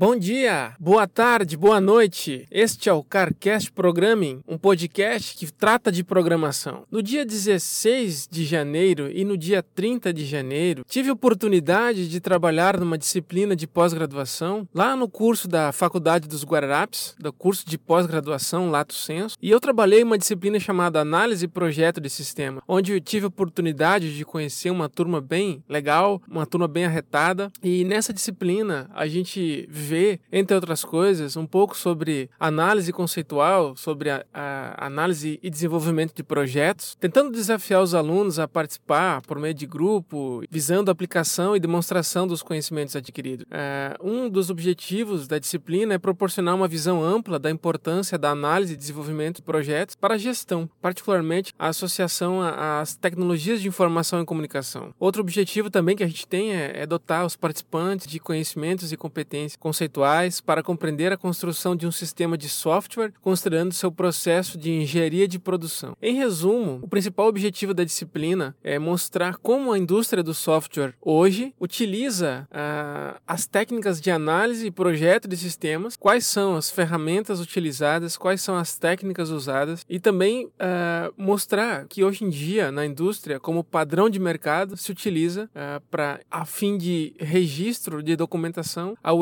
Bom dia, boa tarde, boa noite. Este é o CarCast Programming, um podcast que trata de programação. No dia 16 de janeiro e no dia 30 de janeiro, tive oportunidade de trabalhar numa disciplina de pós-graduação lá no curso da Faculdade dos Guararapes, do curso de pós-graduação Lato Senso, e eu trabalhei uma disciplina chamada Análise e Projeto de Sistema, onde eu tive oportunidade de conhecer uma turma bem legal, uma turma bem arretada, e nessa disciplina a gente entre outras coisas, um pouco sobre análise conceitual, sobre a, a análise e desenvolvimento de projetos, tentando desafiar os alunos a participar por meio de grupo, visando a aplicação e demonstração dos conhecimentos adquiridos. É, um dos objetivos da disciplina é proporcionar uma visão ampla da importância da análise e desenvolvimento de projetos para a gestão, particularmente a associação às tecnologias de informação e comunicação. Outro objetivo também que a gente tem é, é dotar os participantes de conhecimentos e competências conceituais para compreender a construção de um sistema de software, considerando seu processo de engenharia de produção. Em resumo, o principal objetivo da disciplina é mostrar como a indústria do software hoje utiliza uh, as técnicas de análise e projeto de sistemas, quais são as ferramentas utilizadas, quais são as técnicas usadas e também uh, mostrar que hoje em dia na indústria, como padrão de mercado, se utiliza uh, para a fim de registro de documentação a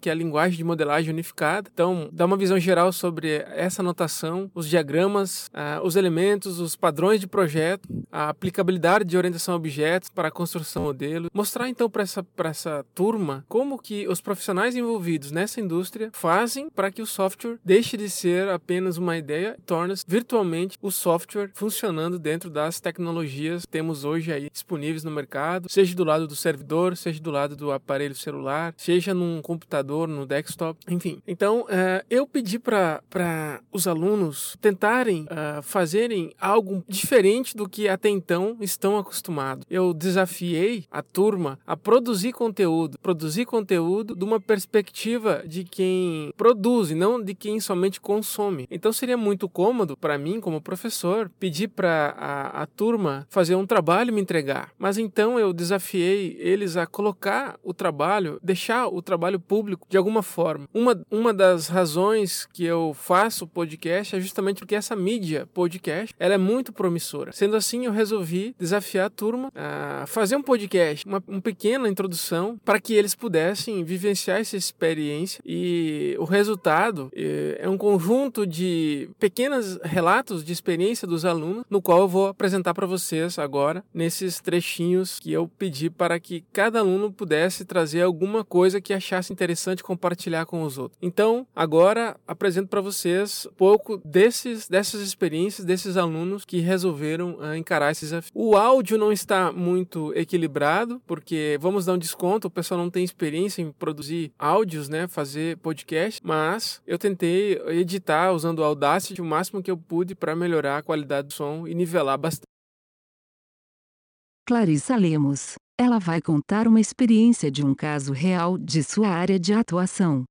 Que é a linguagem de modelagem unificada. Então, dá uma visão geral sobre essa notação, os diagramas, uh, os elementos, os padrões de projeto, a aplicabilidade de orientação a objetos para a construção modelo. Mostrar então para essa, essa turma como que os profissionais envolvidos nessa indústria fazem para que o software deixe de ser apenas uma ideia e torne-se virtualmente o software funcionando dentro das tecnologias que temos hoje aí disponíveis no mercado, seja do lado do servidor, seja do lado do aparelho celular, seja num computador computador, no desktop, enfim. Então, uh, eu pedi para os alunos tentarem uh, fazerem algo diferente do que até então estão acostumados. Eu desafiei a turma a produzir conteúdo, produzir conteúdo de uma perspectiva de quem produz e não de quem somente consome. Então, seria muito cômodo para mim, como professor, pedir para a, a turma fazer um trabalho e me entregar. Mas então eu desafiei eles a colocar o trabalho, deixar o trabalho público de alguma forma. Uma, uma das razões que eu faço podcast é justamente porque essa mídia podcast ela é muito promissora. Sendo assim, eu resolvi desafiar a turma a fazer um podcast, uma, uma pequena introdução para que eles pudessem vivenciar essa experiência e o resultado é, é um conjunto de pequenos relatos de experiência dos alunos, no qual eu vou apresentar para vocês agora nesses trechinhos que eu pedi para que cada aluno pudesse trazer alguma coisa que achasse interessante compartilhar com os outros. Então, agora apresento para vocês um pouco desses, dessas experiências desses alunos que resolveram uh, encarar esse desafio. O áudio não está muito equilibrado, porque vamos dar um desconto, o pessoal não tem experiência em produzir áudios, né, fazer podcast, mas eu tentei editar usando o Audacity o máximo que eu pude para melhorar a qualidade do som e nivelar bastante. Clarissa Lemos ela vai contar uma experiência de um caso real de sua área de atuação.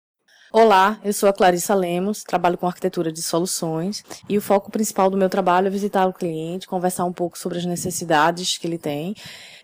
Olá, eu sou a Clarissa Lemos, trabalho com arquitetura de soluções e o foco principal do meu trabalho é visitar o cliente, conversar um pouco sobre as necessidades que ele tem,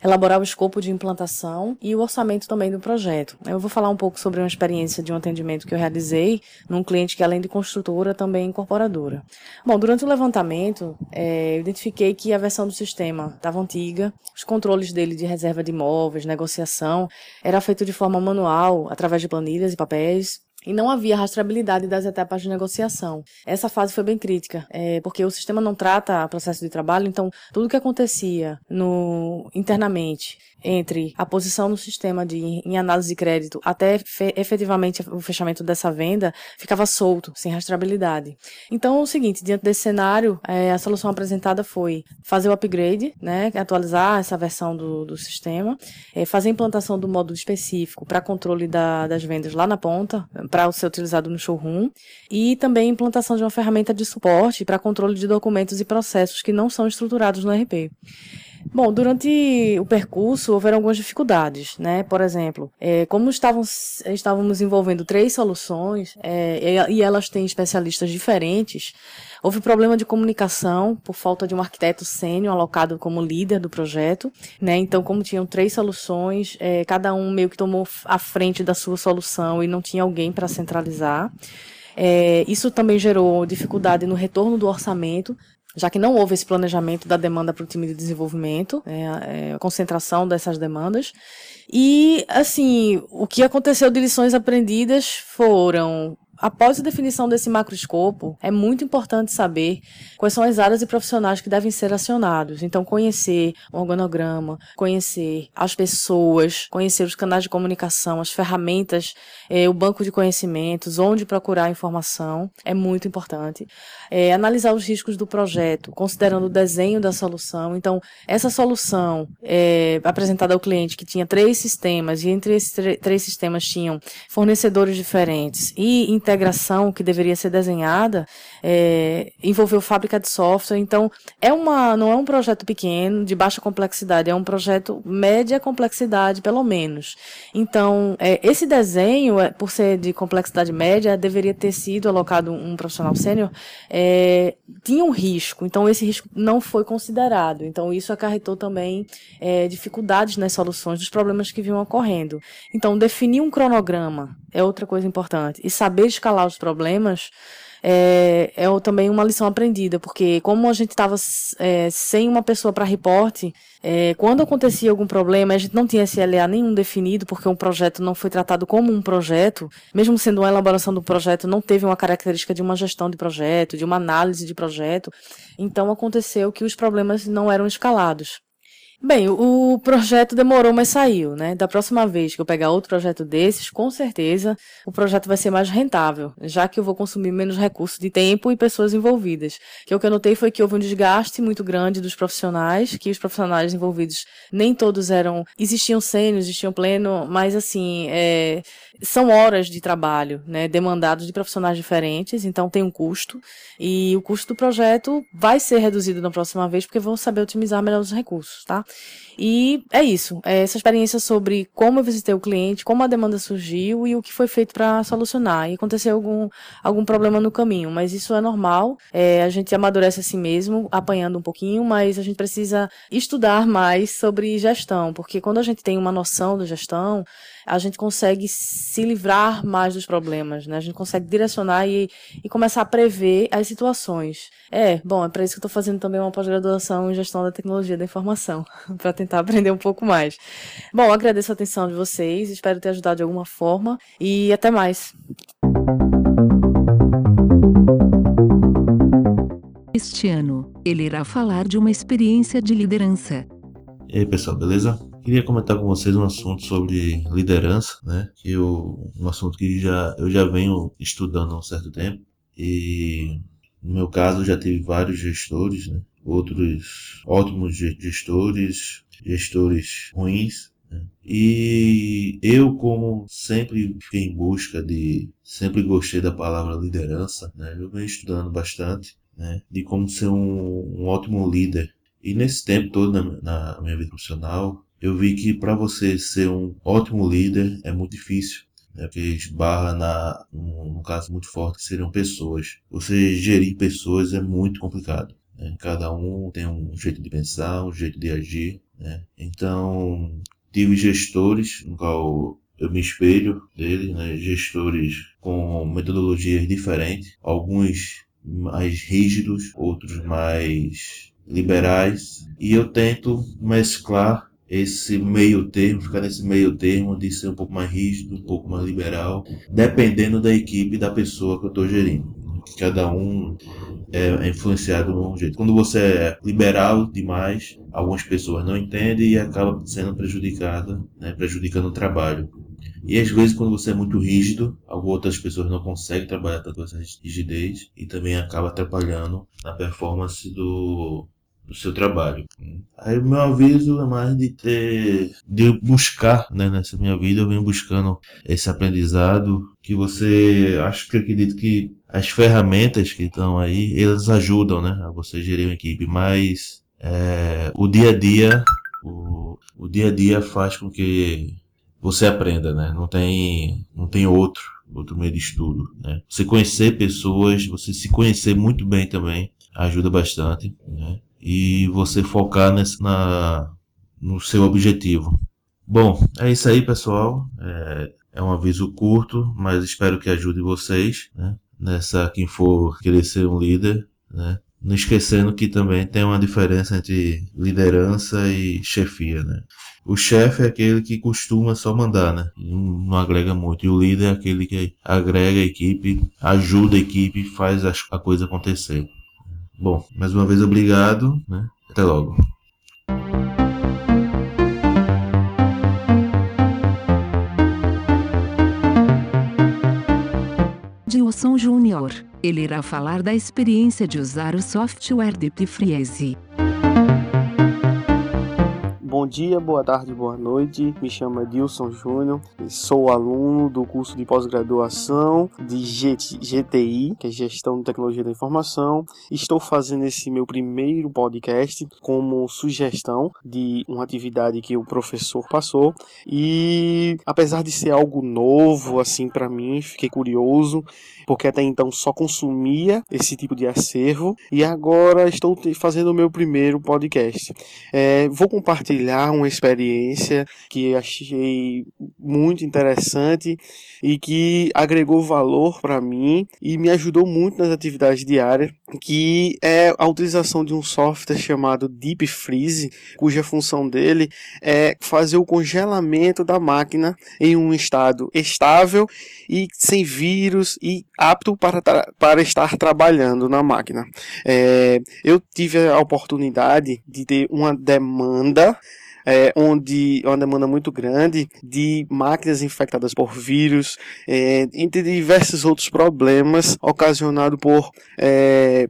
elaborar o escopo de implantação e o orçamento também do projeto. Eu vou falar um pouco sobre uma experiência de um atendimento que eu realizei num cliente que além de construtora também é incorporadora. Bom, durante o levantamento, é, eu identifiquei que a versão do sistema estava antiga, os controles dele de reserva de imóveis, negociação, era feito de forma manual, através de planilhas e papéis, e não havia rastreabilidade das etapas de negociação. Essa fase foi bem crítica, é, porque o sistema não trata processo de trabalho, então tudo que acontecia no internamente entre a posição no sistema de em análise de crédito até fe, efetivamente o fechamento dessa venda ficava solto, sem rastreabilidade. Então, é o seguinte, diante desse cenário, é, a solução apresentada foi fazer o upgrade, né, atualizar essa versão do, do sistema, é, fazer a implantação do módulo específico para controle da, das vendas lá na ponta, para ser utilizado no showroom, e também a implantação de uma ferramenta de suporte para controle de documentos e processos que não são estruturados no RP. Bom, durante o percurso houveram algumas dificuldades, né? Por exemplo, é, como estávamos, envolvendo três soluções é, e elas têm especialistas diferentes, houve problema de comunicação por falta de um arquiteto sênior alocado como líder do projeto, né? Então, como tinham três soluções, é, cada um meio que tomou a frente da sua solução e não tinha alguém para centralizar. É, isso também gerou dificuldade no retorno do orçamento, já que não houve esse planejamento da demanda para o time de desenvolvimento, é, é, a concentração dessas demandas. E, assim, o que aconteceu de lições aprendidas foram Após a definição desse macroescopo, é muito importante saber quais são as áreas e profissionais que devem ser acionados. Então, conhecer o organograma, conhecer as pessoas, conhecer os canais de comunicação, as ferramentas, eh, o banco de conhecimentos, onde procurar informação, é muito importante. É, analisar os riscos do projeto, considerando o desenho da solução. Então, essa solução é, apresentada ao cliente, que tinha três sistemas, e entre esses três sistemas tinham fornecedores diferentes e integração que deveria ser desenhada é, envolveu fábrica de software. Então, é uma, não é um projeto pequeno, de baixa complexidade, é um projeto média complexidade, pelo menos. Então, é, esse desenho, é, por ser de complexidade média, deveria ter sido alocado um profissional sênior, é, tinha um risco. Então, esse risco não foi considerado. Então, isso acarretou também é, dificuldades nas soluções dos problemas que vinham ocorrendo. Então, definir um cronograma é outra coisa importante. E saber escalar os problemas é, é também uma lição aprendida, porque como a gente estava é, sem uma pessoa para reporte, é, quando acontecia algum problema, a gente não tinha SLA nenhum definido, porque um projeto não foi tratado como um projeto, mesmo sendo uma elaboração do projeto, não teve uma característica de uma gestão de projeto, de uma análise de projeto. Então aconteceu que os problemas não eram escalados. Bem, o projeto demorou, mas saiu, né? Da próxima vez que eu pegar outro projeto desses, com certeza o projeto vai ser mais rentável, já que eu vou consumir menos recursos de tempo e pessoas envolvidas. Que o que eu notei foi que houve um desgaste muito grande dos profissionais, que os profissionais envolvidos nem todos eram, existiam sênios, existiam pleno, mas assim, é, são horas de trabalho, né, demandados de profissionais diferentes, então tem um custo, e o custo do projeto vai ser reduzido na próxima vez, porque vão saber otimizar melhor os recursos, tá? E é isso, é essa experiência sobre como eu visitei o cliente, como a demanda surgiu e o que foi feito para solucionar. E aconteceu algum, algum problema no caminho, mas isso é normal, é, a gente amadurece assim mesmo, apanhando um pouquinho, mas a gente precisa estudar mais sobre gestão, porque quando a gente tem uma noção da gestão, a gente consegue se livrar mais dos problemas, né? A gente consegue direcionar e, e começar a prever as situações. É, bom, é para isso que eu estou fazendo também uma pós-graduação em gestão da tecnologia da informação, para tentar aprender um pouco mais. Bom, agradeço a atenção de vocês, espero ter ajudado de alguma forma e até mais. Este ano, ele irá falar de uma experiência de liderança. E aí, pessoal, beleza? Queria comentar com vocês um assunto sobre liderança, né? Que eu, um assunto que já, eu já venho estudando há um certo tempo. E no meu caso já tive vários gestores, né? outros ótimos gestores, gestores ruins. Né? E eu, como sempre fiquei em busca de, sempre gostei da palavra liderança, né? eu venho estudando bastante né? de como ser um, um ótimo líder. E nesse tempo todo na, na minha vida profissional, eu vi que para você ser um ótimo líder é muito difícil. Né, porque esbarra na, num, caso muito forte que seriam pessoas. Você gerir pessoas é muito complicado. Né? Cada um tem um jeito de pensar, um jeito de agir. Né? Então, tive gestores no qual eu me espelho deles, né? gestores com metodologias diferentes, alguns mais rígidos, outros mais liberais, e eu tento mesclar esse meio termo, ficar nesse meio termo de ser um pouco mais rígido, um pouco mais liberal, dependendo da equipe da pessoa que eu estou gerindo. Cada um é influenciado de um jeito. Quando você é liberal demais, algumas pessoas não entendem e acaba sendo prejudicada, né, prejudicando o trabalho. E às vezes, quando você é muito rígido, outras pessoas não conseguem trabalhar tanto essa rigidez e também acaba atrapalhando na performance do, do seu trabalho. Aí o meu aviso é mais de ter, de buscar, né, nessa minha vida, eu venho buscando esse aprendizado que você, acho que acredito que as ferramentas que estão aí, elas ajudam, né, a você gerir uma equipe, mas é, o dia a dia, o, o dia a dia faz com que você aprenda, né? Não tem, não tem outro, outro meio de estudo, né? Você conhecer pessoas, você se conhecer muito bem também ajuda bastante, né? E você focar nesse, na, no seu objetivo. Bom, é isso aí, pessoal. É, é um aviso curto, mas espero que ajude vocês, né? Nessa, quem for querer ser um líder, né? Não esquecendo que também tem uma diferença entre liderança e chefia, né? O chefe é aquele que costuma só mandar, né? Não, agrega muito. E o líder é aquele que agrega a equipe, ajuda a equipe, faz a coisa acontecer. Bom, mais uma vez obrigado, né? Até logo. Dilson Júnior. Ele irá falar da experiência de usar o software Deep Freeze. Bom dia, boa tarde, boa noite. Me chamo Edilson Júnior, sou aluno do curso de pós-graduação de GTI, que é Gestão de Tecnologia da Informação. Estou fazendo esse meu primeiro podcast como sugestão de uma atividade que o professor passou e apesar de ser algo novo assim para mim, fiquei curioso porque até então só consumia esse tipo de acervo e agora estou fazendo o meu primeiro podcast. É, vou compartilhar uma experiência que achei muito interessante e que agregou valor para mim e me ajudou muito nas atividades diárias, que é a utilização de um software chamado Deep Freeze, cuja função dele é fazer o congelamento da máquina em um estado estável e sem vírus e apto para, para estar trabalhando na máquina. É, eu tive a oportunidade de ter uma demanda é, onde é uma demanda muito grande de máquinas infectadas por vírus, é, entre diversos outros problemas ocasionados por é,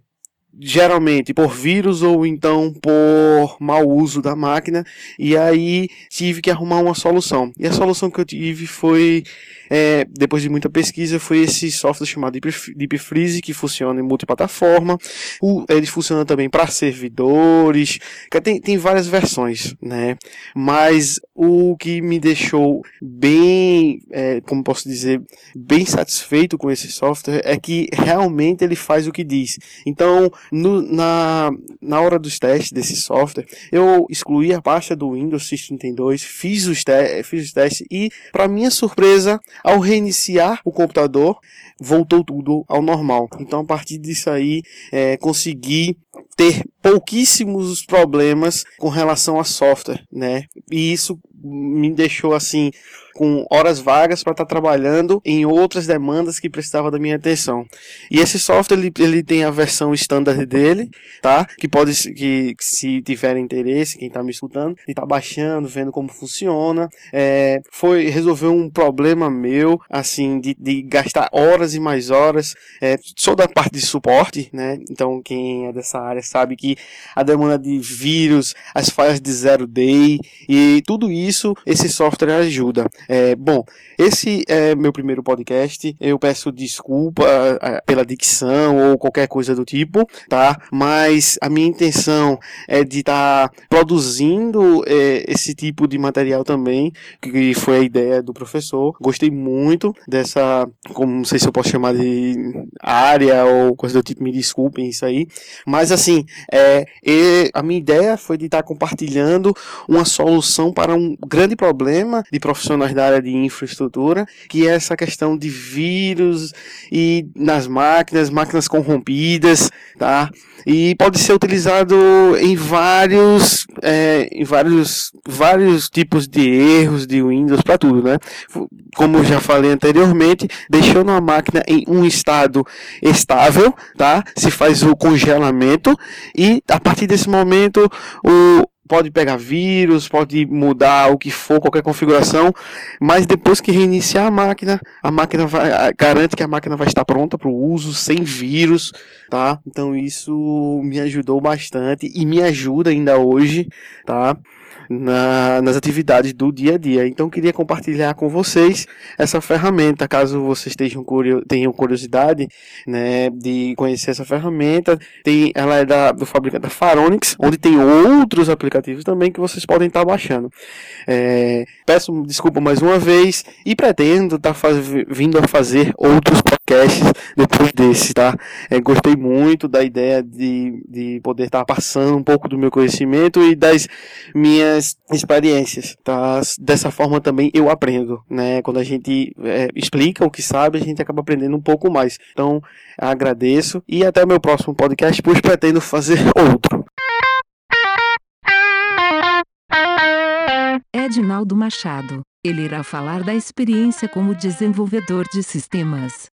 geralmente por vírus ou então por mau uso da máquina. E aí tive que arrumar uma solução. E a solução que eu tive foi é, depois de muita pesquisa, foi esse software chamado Deep Freeze, que funciona em multiplataforma. O, ele funciona também para servidores, tem, tem várias versões, né? Mas o que me deixou bem, é, como posso dizer, bem satisfeito com esse software é que realmente ele faz o que diz. Então, no, na, na hora dos testes desse software, eu excluí a pasta do Windows 32, fiz os, te fiz os testes e, para minha surpresa, ao reiniciar o computador, voltou tudo ao normal. Então, a partir disso aí, é, consegui ter pouquíssimos problemas com relação a software, né? E isso me deixou assim com horas vagas para estar tá trabalhando em outras demandas que precisavam da minha atenção. E esse software ele, ele tem a versão standard dele, tá? Que pode que, se tiver interesse, quem está me escutando, e tá baixando, vendo como funciona. É, foi resolver um problema meu, assim, de, de gastar horas e mais horas. É, sou da parte de suporte, né? Então quem é dessa área sabe que a demanda de vírus, as falhas de zero day e tudo isso esse software ajuda. É, bom, esse é meu primeiro podcast. Eu peço desculpa é, pela dicção ou qualquer coisa do tipo, tá? Mas a minha intenção é de estar tá produzindo é, esse tipo de material também, que foi a ideia do professor. Gostei muito dessa, como não sei se eu posso chamar de área ou coisa do tipo, me desculpem isso aí. Mas assim, é, a minha ideia foi de estar compartilhando uma solução para um grande problema de profissionais da área de infraestrutura, que é essa questão de vírus e nas máquinas, máquinas corrompidas, tá? E pode ser utilizado em vários, é, em vários, vários tipos de erros de Windows para tudo, né? Como já falei anteriormente, deixando a máquina em um estado estável, tá? Se faz o congelamento e a partir desse momento o pode pegar vírus, pode mudar o que for, qualquer configuração, mas depois que reiniciar a máquina, a máquina vai, garante que a máquina vai estar pronta para o uso, sem vírus, tá? Então isso me ajudou bastante e me ajuda ainda hoje, tá? Na, nas atividades do dia a dia. Então queria compartilhar com vocês essa ferramenta, caso vocês tenham, tenham curiosidade né, de conhecer essa ferramenta. Tem, ela é da, do fabricante da Faronix, onde tem outros aplicativos também que vocês podem estar baixando. É, peço desculpa mais uma vez e pretendo estar vindo a fazer outros podcasts depois desse, tá? É, gostei muito da ideia de, de poder estar passando um pouco do meu conhecimento e das minhas experiências, tá? Dessa forma também eu aprendo, né? Quando a gente é, explica o que sabe, a gente acaba aprendendo um pouco mais. Então, agradeço e até o meu próximo podcast, pois pretendo fazer outro. Edinaldo Machado. Ele irá falar da experiência como desenvolvedor de sistemas.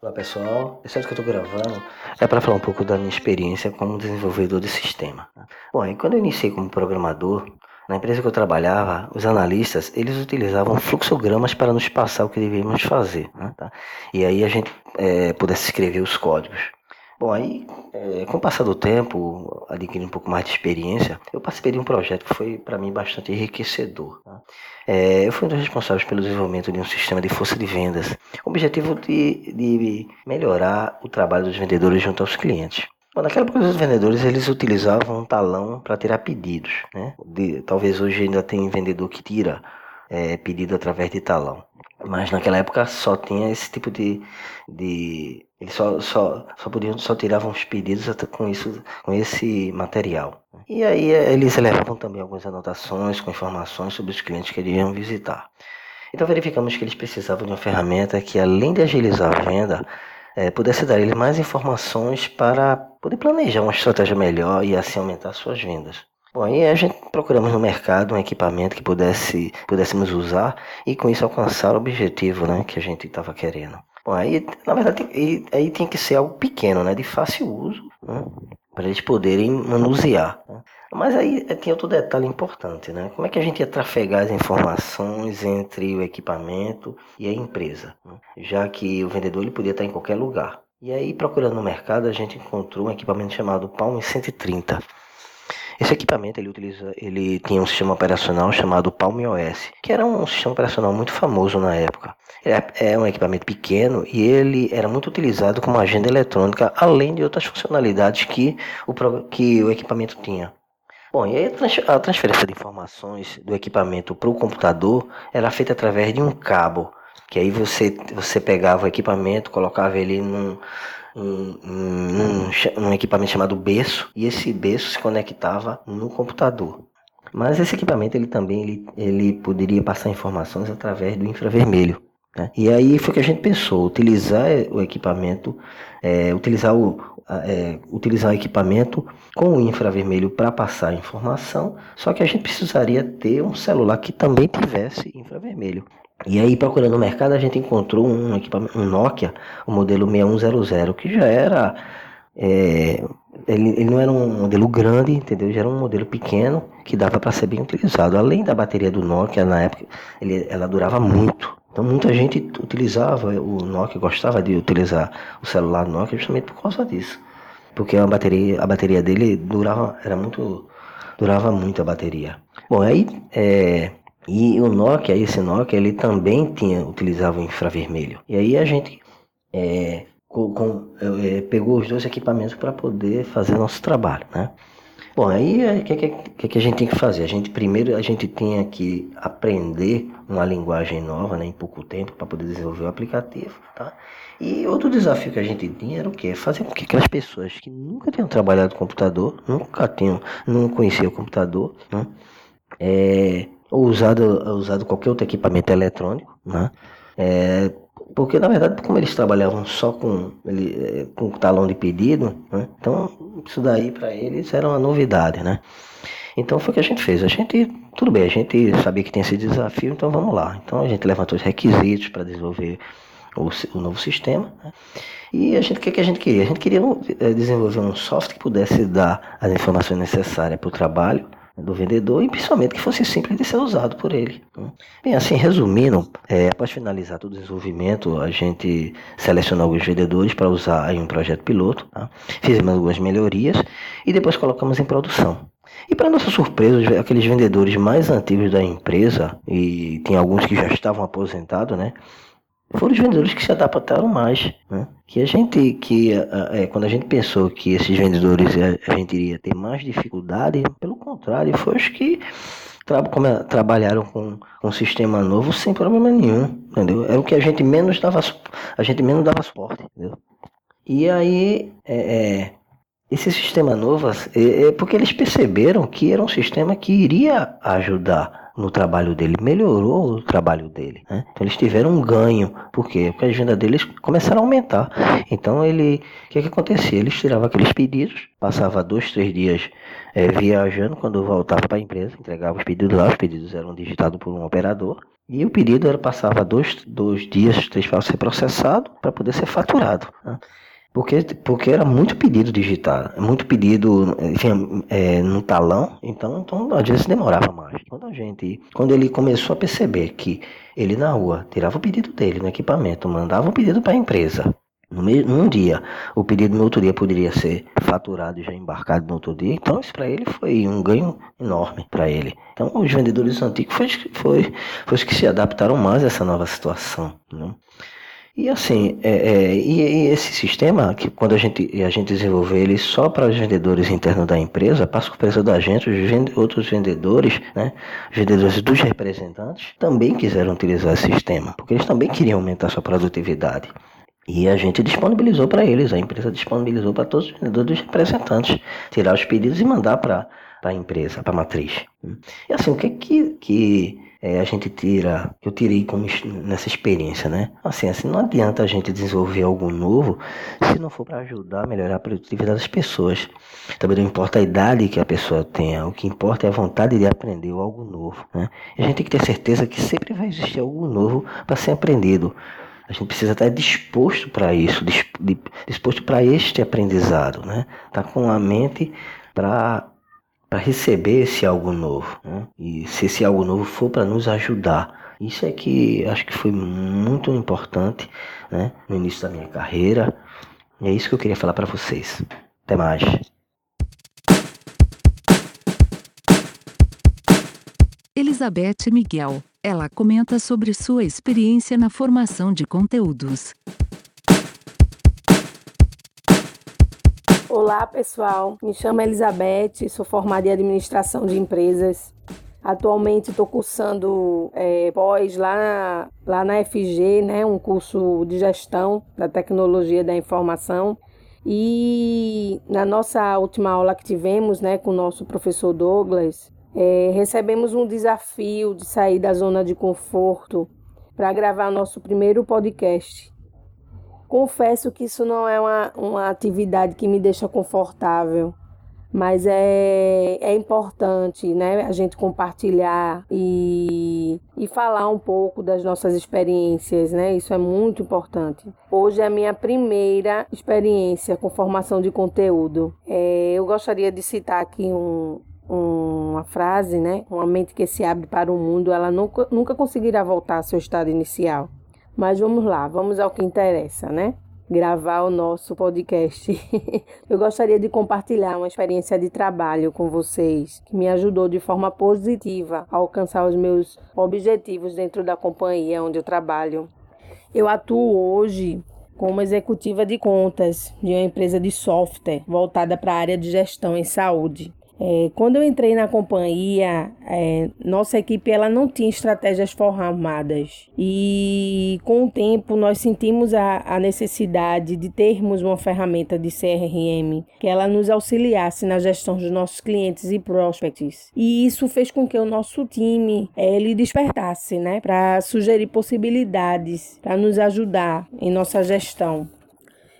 Olá pessoal, esse áudio que eu estou gravando é para falar um pouco da minha experiência como desenvolvedor de sistema. Bom, e quando eu iniciei como programador, na empresa que eu trabalhava, os analistas eles utilizavam fluxogramas para nos passar o que devíamos fazer. Né, tá? E aí a gente é, pudesse escrever os códigos. Bom, aí, é, com o passar do tempo, adquirindo um pouco mais de experiência, eu participei de um projeto que foi para mim bastante enriquecedor. Tá? É, eu fui um dos responsáveis pelo desenvolvimento de um sistema de força de vendas, com o objetivo de, de melhorar o trabalho dos vendedores junto aos clientes. Bom, naquela época, os vendedores eles utilizavam um talão para tirar pedidos. Né? De, talvez hoje ainda tem vendedor que tira é, pedido através de talão. Mas naquela época só tinha esse tipo de, de eles só, só, só podiam, só tiravam os pedidos com isso, com esse material. E aí eh, eles levavam também algumas anotações com informações sobre os clientes que iriam visitar. Então verificamos que eles precisavam de uma ferramenta que, além de agilizar a venda, é, pudesse dar eles mais informações para poder planejar uma estratégia melhor e assim aumentar suas vendas. Bom, aí a gente procuramos no mercado um equipamento que pudesse, pudéssemos usar e com isso alcançar o objetivo né, que a gente estava querendo. Bom, aí, na verdade, aí, aí tem que ser algo pequeno, né? De fácil uso, né? Para eles poderem manusear. Né? Mas aí eh, tem outro detalhe importante, né? Como é que a gente ia trafegar as informações entre o equipamento e a empresa? Né? Já que o vendedor ele podia estar em qualquer lugar. E aí, procurando no mercado, a gente encontrou um equipamento chamado Palm 130. Esse equipamento ele utiliza, ele tinha um sistema operacional chamado Palm OS, que era um sistema operacional muito famoso na época. É, é um equipamento pequeno e ele era muito utilizado como agenda eletrônica, além de outras funcionalidades que o, que o equipamento tinha. Bom, e aí a transferência de informações do equipamento para o computador era feita através de um cabo, que aí você, você pegava o equipamento, colocava ele num, um, um, um equipamento chamado berço e esse berço se conectava no computador. Mas esse equipamento ele também ele, ele poderia passar informações através do infravermelho. Né? E aí foi que a gente pensou, utilizar o equipamento, é, utilizar, o, é, utilizar o equipamento com o infravermelho para passar informação, só que a gente precisaria ter um celular que também tivesse infravermelho. E aí, procurando no mercado, a gente encontrou um equipamento, um Nokia, o modelo 6100, que já era. É, ele, ele não era um modelo grande, entendeu? Já era um modelo pequeno que dava para ser bem utilizado. Além da bateria do Nokia, na época, ele, ela durava muito. Então, muita gente utilizava o Nokia, gostava de utilizar o celular Nokia justamente por causa disso. Porque a bateria, a bateria dele durava, era muito, durava muito a bateria. Bom, aí é, e o Nokia, esse Nokia, ele também tinha, utilizava o infravermelho. E aí a gente é, com, com, é, pegou os dois equipamentos para poder fazer nosso trabalho, né? Bom, aí o é, que, que, que, a gente tem que fazer? A gente primeiro a gente tinha que aprender uma linguagem nova, né, em pouco tempo, para poder desenvolver o aplicativo, tá? E outro desafio que a gente tinha era o quê? Fazer com que aquelas pessoas que nunca tinham trabalhado com computador, nunca tinham, não conheciam o computador, né? É, ou usado, usado qualquer outro equipamento eletrônico, né? É, porque na verdade, como eles trabalhavam só com, ele, é, com talão de pedido, né? então isso daí para eles era uma novidade, né? Então foi o que a gente fez. A gente, tudo bem, a gente sabia que tinha esse desafio, então vamos lá. Então a gente levantou os requisitos para desenvolver o, o, novo sistema. Né? E a gente, o que, que a gente queria? A gente queria é, desenvolver um software que pudesse dar as informações necessárias para o trabalho do vendedor e principalmente que fosse simples de ser usado por ele. Bem, assim, resumindo, é, após finalizar todo o desenvolvimento, a gente selecionou alguns vendedores para usar em um projeto piloto, tá? fizemos algumas melhorias e depois colocamos em produção. E para nossa surpresa, aqueles vendedores mais antigos da empresa, e tem alguns que já estavam aposentados, né? Foram os vendedores que se adaptaram mais, né? Que a gente, que é, quando a gente pensou que esses vendedores a, gente iria ter mais dificuldade, pelo contrário, foi os que tra como, trabalharam com, um sistema novo sem problema nenhum, entendeu? Era o que a gente menos dava, a gente menos dava suporte, entendeu? E aí, é, é esse sistema novo é, é porque eles perceberam que era um sistema que iria ajudar no trabalho dele, melhorou o trabalho dele. Né? Então eles tiveram um ganho. Por quê? Porque a agenda deles começaram a aumentar. Então ele. O que, que acontecia? Eles tiravam aqueles pedidos, passava dois, três dias é, viajando, quando voltava para a empresa, entregava os pedidos lá, os pedidos eram digitados por um operador. E o pedido era, passava dois, dois dias, três para ser processado, para poder ser faturado. Né? Porque, porque era muito pedido digitar, muito pedido enfim, é, no talão, então, então às vezes demorava mais. Quando a gente, quando ele começou a perceber que ele na rua tirava o pedido dele no equipamento, mandava o pedido para a empresa, no mesmo, num dia, o pedido no outro dia poderia ser faturado e já embarcado no outro dia, então isso para ele foi um ganho enorme para ele. Então os vendedores antigos foi, foi, foi os que se adaptaram mais a essa nova situação. Né? E assim, é, é, e, e, esse sistema, que quando a gente, a gente desenvolveu ele só para os vendedores internos da empresa, para a surpresa da gente, os vende, outros vendedores, né, os vendedores dos representantes, também quiseram utilizar esse sistema, porque eles também queriam aumentar sua produtividade. E a gente disponibilizou para eles, a empresa disponibilizou para todos os vendedores representantes, tirar os pedidos e mandar para a empresa, para a matriz. E assim, o que que, que é, a gente tira, eu tirei como, nessa experiência, né? Assim, assim, não adianta a gente desenvolver algo novo se não for para ajudar a melhorar a produtividade das pessoas. Também não importa a idade que a pessoa tenha, o que importa é a vontade de aprender algo novo, né? A gente tem que ter certeza que sempre vai existir algo novo para ser aprendido. A gente precisa estar disposto para isso, disposto para este aprendizado, né? Tá com a mente para para receber esse algo novo. Né? E se esse algo novo for para nos ajudar. Isso é que acho que foi muito importante né? no início da minha carreira. E é isso que eu queria falar para vocês. Até mais. Elizabeth Miguel. Ela comenta sobre sua experiência na formação de conteúdos. Olá pessoal, me chamo Elizabeth, sou formada em administração de empresas. Atualmente estou cursando é, pós lá, lá na FG, né, um curso de gestão da tecnologia da informação. E na nossa última aula que tivemos né, com o nosso professor Douglas, é, recebemos um desafio de sair da zona de conforto para gravar nosso primeiro podcast. Confesso que isso não é uma, uma atividade que me deixa confortável, mas é, é importante né, a gente compartilhar e, e falar um pouco das nossas experiências, né? Isso é muito importante. Hoje é a minha primeira experiência com formação de conteúdo. É, eu gostaria de citar aqui um, uma frase, né? Uma mente que se abre para o mundo, ela nunca, nunca conseguirá voltar ao seu estado inicial. Mas vamos lá, vamos ao que interessa, né? Gravar o nosso podcast. Eu gostaria de compartilhar uma experiência de trabalho com vocês que me ajudou de forma positiva a alcançar os meus objetivos dentro da companhia onde eu trabalho. Eu atuo hoje como executiva de contas de uma empresa de software voltada para a área de gestão em saúde. É, quando eu entrei na companhia, é, nossa equipe ela não tinha estratégias formadas e com o tempo nós sentimos a, a necessidade de termos uma ferramenta de CRM que ela nos auxiliasse na gestão dos nossos clientes e prospects e isso fez com que o nosso time é, ele despertasse, né, para sugerir possibilidades para nos ajudar em nossa gestão.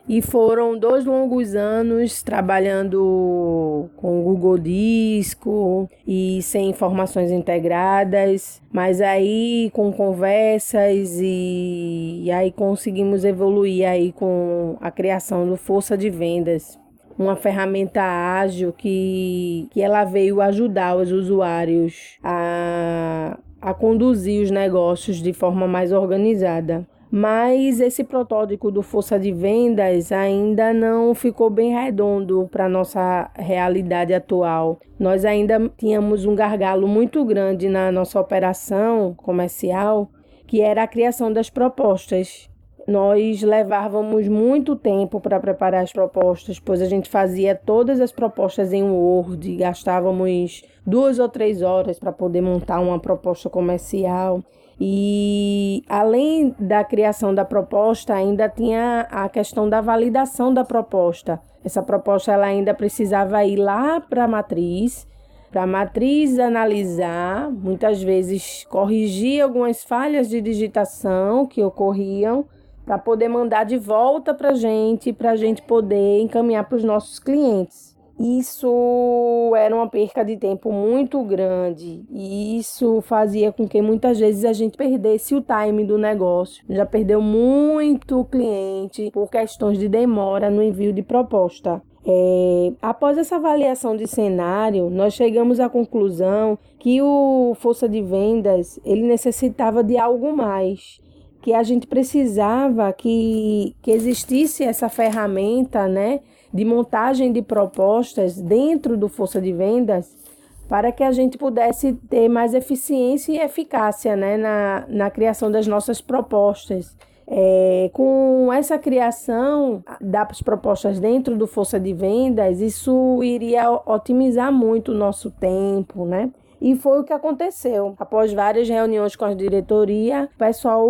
E foram dois longos anos trabalhando com o Google Disco e sem informações integradas, mas aí com conversas e, e aí conseguimos evoluir aí com a criação do Força de Vendas, uma ferramenta ágil que, que ela veio ajudar os usuários a, a conduzir os negócios de forma mais organizada. Mas esse protótipo do Força de Vendas ainda não ficou bem redondo para nossa realidade atual. Nós ainda tínhamos um gargalo muito grande na nossa operação comercial, que era a criação das propostas. Nós levávamos muito tempo para preparar as propostas, pois a gente fazia todas as propostas em Word, gastávamos duas ou três horas para poder montar uma proposta comercial. E além da criação da proposta, ainda tinha a questão da validação da proposta. Essa proposta ela ainda precisava ir lá para a matriz, para a matriz analisar, muitas vezes corrigir algumas falhas de digitação que ocorriam para poder mandar de volta para a gente, para a gente poder encaminhar para os nossos clientes. Isso era uma perca de tempo muito grande e isso fazia com que muitas vezes a gente perdesse o time do negócio. Já perdeu muito cliente por questões de demora no envio de proposta. É, após essa avaliação de cenário, nós chegamos à conclusão que o força de vendas ele necessitava de algo mais que a gente precisava que, que existisse essa ferramenta né, de montagem de propostas dentro do Força de Vendas para que a gente pudesse ter mais eficiência e eficácia né, na, na criação das nossas propostas. É, com essa criação das propostas dentro do Força de Vendas, isso iria otimizar muito o nosso tempo, né? E foi o que aconteceu. Após várias reuniões com a diretoria, o pessoal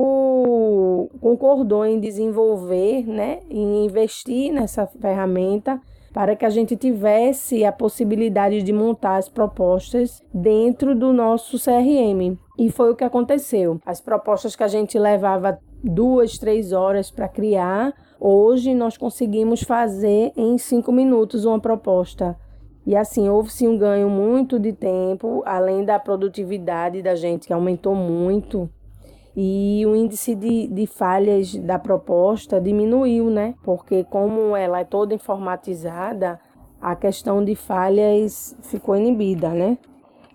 concordou em desenvolver, né, em investir nessa ferramenta para que a gente tivesse a possibilidade de montar as propostas dentro do nosso CRM. E foi o que aconteceu. As propostas que a gente levava duas, três horas para criar, hoje nós conseguimos fazer em cinco minutos uma proposta e assim, houve-se um ganho muito de tempo, além da produtividade da gente, que aumentou muito. E o índice de, de falhas da proposta diminuiu, né? Porque, como ela é toda informatizada, a questão de falhas ficou inibida, né?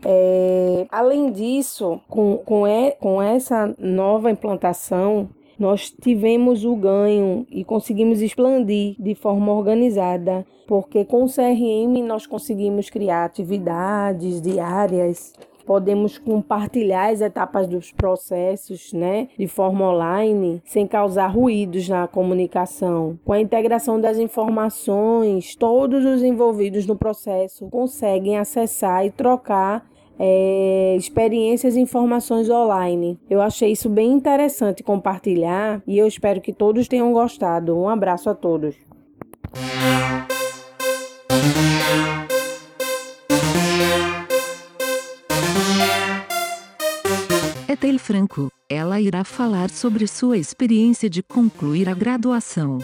É, além disso, com, com, com essa nova implantação, nós tivemos o ganho e conseguimos expandir de forma organizada, porque com o CRM nós conseguimos criar atividades diárias, podemos compartilhar as etapas dos processos, né, de forma online, sem causar ruídos na comunicação. Com a integração das informações, todos os envolvidos no processo conseguem acessar e trocar é, experiências e informações online. Eu achei isso bem interessante compartilhar e eu espero que todos tenham gostado. Um abraço a todos. Etel Franco, ela irá falar sobre sua experiência de concluir a graduação.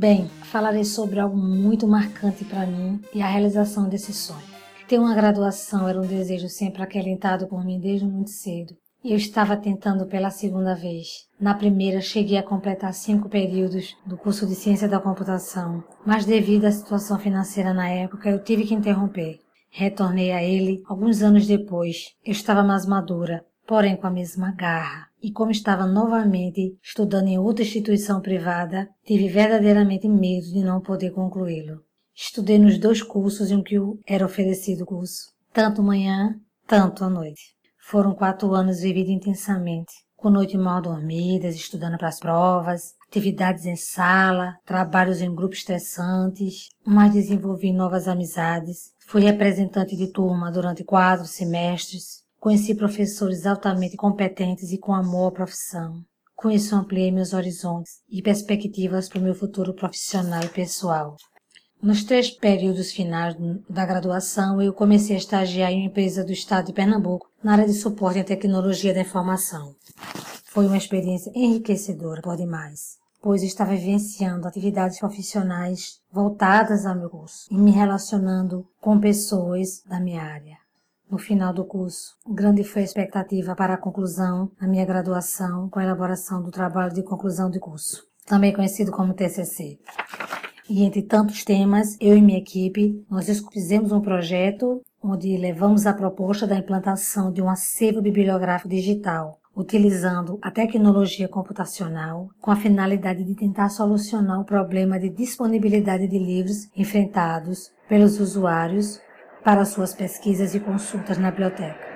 Bem, falarei sobre algo muito marcante para mim e a realização desse sonho. Ter uma graduação era um desejo sempre acalentado por mim desde muito cedo. E eu estava tentando pela segunda vez. Na primeira, cheguei a completar cinco períodos do curso de Ciência da Computação, mas devido à situação financeira na época, eu tive que interromper. Retornei a ele alguns anos depois. Eu estava mais madura, porém com a mesma garra. E como estava novamente estudando em outra instituição privada, tive verdadeiramente medo de não poder concluí-lo. Estudei nos dois cursos em que era oferecido o curso, tanto manhã, tanto à noite. Foram quatro anos vividos intensamente, com noites mal dormidas, estudando para as provas, atividades em sala, trabalhos em grupos estressantes, mas desenvolvi novas amizades. Fui representante de turma durante quatro semestres, Conheci professores altamente competentes e com amor à profissão. Com isso ampliei meus horizontes e perspectivas para o meu futuro profissional e pessoal. Nos três períodos finais da graduação, eu comecei a estagiar em uma empresa do estado de Pernambuco na área de suporte em tecnologia da informação. Foi uma experiência enriquecedora por demais, pois estava vivenciando atividades profissionais voltadas ao meu curso e me relacionando com pessoas da minha área no final do curso. Grande foi a expectativa para a conclusão da minha graduação com a elaboração do trabalho de conclusão de curso. também conhecido como TCC. E entre tantos temas, eu e minha equipe, nós fizemos um projeto onde levamos a proposta da implantação de um acervo bibliográfico digital, utilizando a tecnologia computacional com a finalidade de tentar solucionar o problema de disponibilidade de livros enfrentados pelos usuários para suas pesquisas e consultas na biblioteca.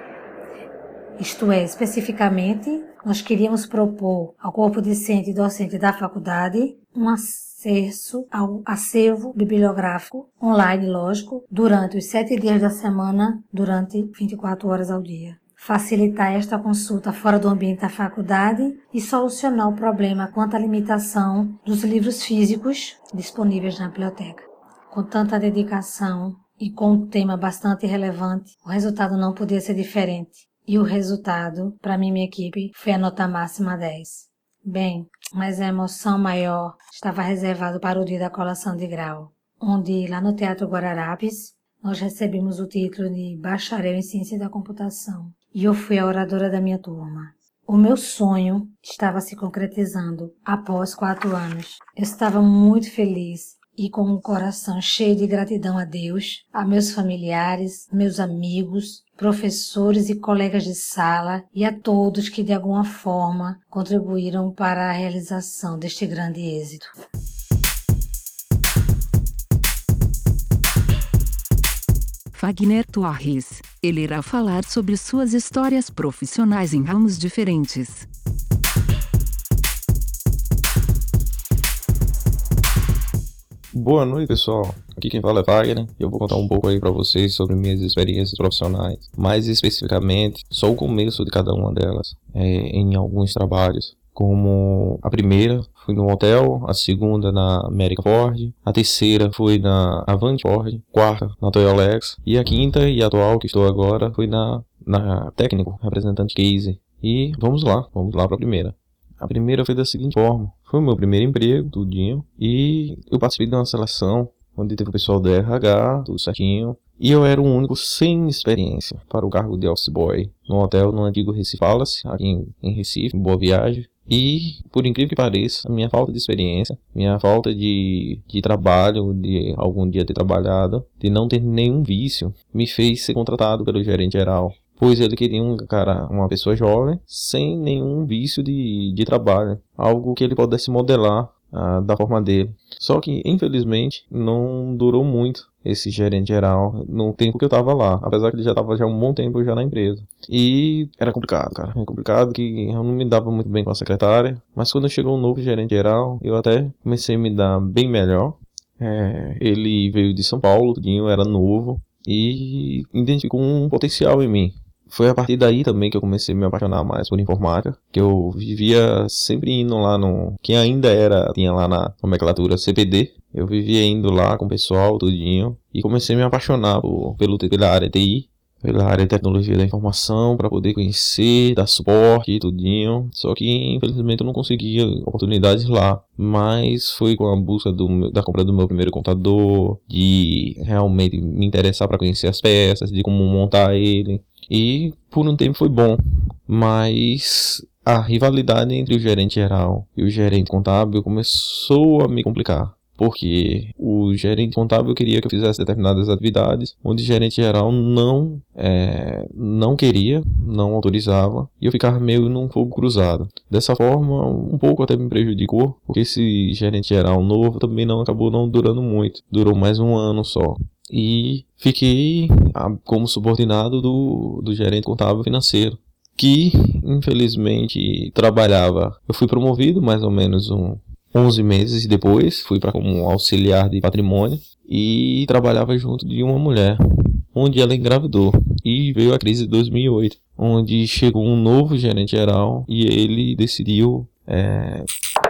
Isto é, especificamente, nós queríamos propor ao corpo discente e docente da faculdade um acesso ao acervo bibliográfico online, lógico, durante os sete dias da semana, durante 24 horas ao dia. Facilitar esta consulta fora do ambiente da faculdade e solucionar o problema quanto à limitação dos livros físicos disponíveis na biblioteca. Com tanta dedicação e com um tema bastante relevante, o resultado não podia ser diferente. E o resultado, para mim e minha equipe, foi a nota máxima 10. Bem, mas a emoção maior estava reservada para o dia da colação de grau, onde, lá no Teatro Guararapes, nós recebemos o título de Bacharel em Ciência da Computação. E eu fui a oradora da minha turma. O meu sonho estava se concretizando após quatro anos. Eu estava muito feliz e com o coração cheio de gratidão a Deus, a meus familiares, meus amigos, professores e colegas de sala e a todos que de alguma forma contribuíram para a realização deste grande êxito. Fagner Torres. Ele irá falar sobre suas histórias profissionais em ramos diferentes. Boa noite, pessoal. Aqui quem fala é Wagner e eu vou contar um pouco aí para vocês sobre minhas experiências profissionais. Mais especificamente, só o começo de cada uma delas, é, em alguns trabalhos. Como a primeira foi no hotel, a segunda na America Ford, a terceira foi na Avant Ford, quarta na Toyolex e a quinta e atual que estou agora foi na, na técnico, representante case. E vamos lá, vamos lá para a primeira. A primeira foi da seguinte forma: foi o meu primeiro emprego, tudinho, e eu participei de uma seleção onde teve o pessoal do RH, tudo certinho. E eu era o único sem experiência para o cargo de office boy no hotel no antigo Recife Palace, aqui em, em Recife, Boa Viagem. E, por incrível que pareça, a minha falta de experiência, minha falta de, de trabalho, de algum dia ter trabalhado, de não ter nenhum vício, me fez ser contratado pelo gerente geral pois ele queria um cara, uma pessoa jovem, sem nenhum vício de, de trabalho, algo que ele pudesse modelar ah, da forma dele. Só que, infelizmente, não durou muito esse gerente geral no tempo que eu tava lá, apesar que ele já tava já um bom tempo já na empresa. E era complicado, cara, era complicado que eu não me dava muito bem com a secretária, mas quando chegou um novo gerente geral, eu até comecei a me dar bem melhor. É, ele veio de São Paulo, tudinho, era novo e identificou um potencial em mim. Foi a partir daí também que eu comecei a me apaixonar mais por informática, que eu vivia sempre indo lá no... que ainda era, tinha lá na nomenclatura CPD, eu vivia indo lá com o pessoal, tudinho, e comecei a me apaixonar por, pelo, pela área TI, pela área de tecnologia da informação, para poder conhecer, dar suporte e tudinho. Só que infelizmente eu não conseguia oportunidades lá. Mas foi com a busca do, da compra do meu primeiro computador, de realmente me interessar para conhecer as peças, de como montar ele. E por um tempo foi bom, mas a rivalidade entre o gerente geral e o gerente contábil começou a me complicar. Porque o gerente contábil queria que eu fizesse determinadas atividades, onde o gerente geral não, é, não queria, não autorizava, e eu ficava meio num fogo cruzado. Dessa forma, um pouco até me prejudicou, porque esse gerente geral novo também não acabou não durando muito, durou mais um ano só e fiquei ah, como subordinado do, do gerente contábil financeiro, que infelizmente trabalhava. Eu fui promovido mais ou menos um 11 meses depois, fui para como auxiliar de patrimônio e trabalhava junto de uma mulher, onde ela engravidou e veio a crise de 2008, onde chegou um novo gerente geral e ele decidiu é,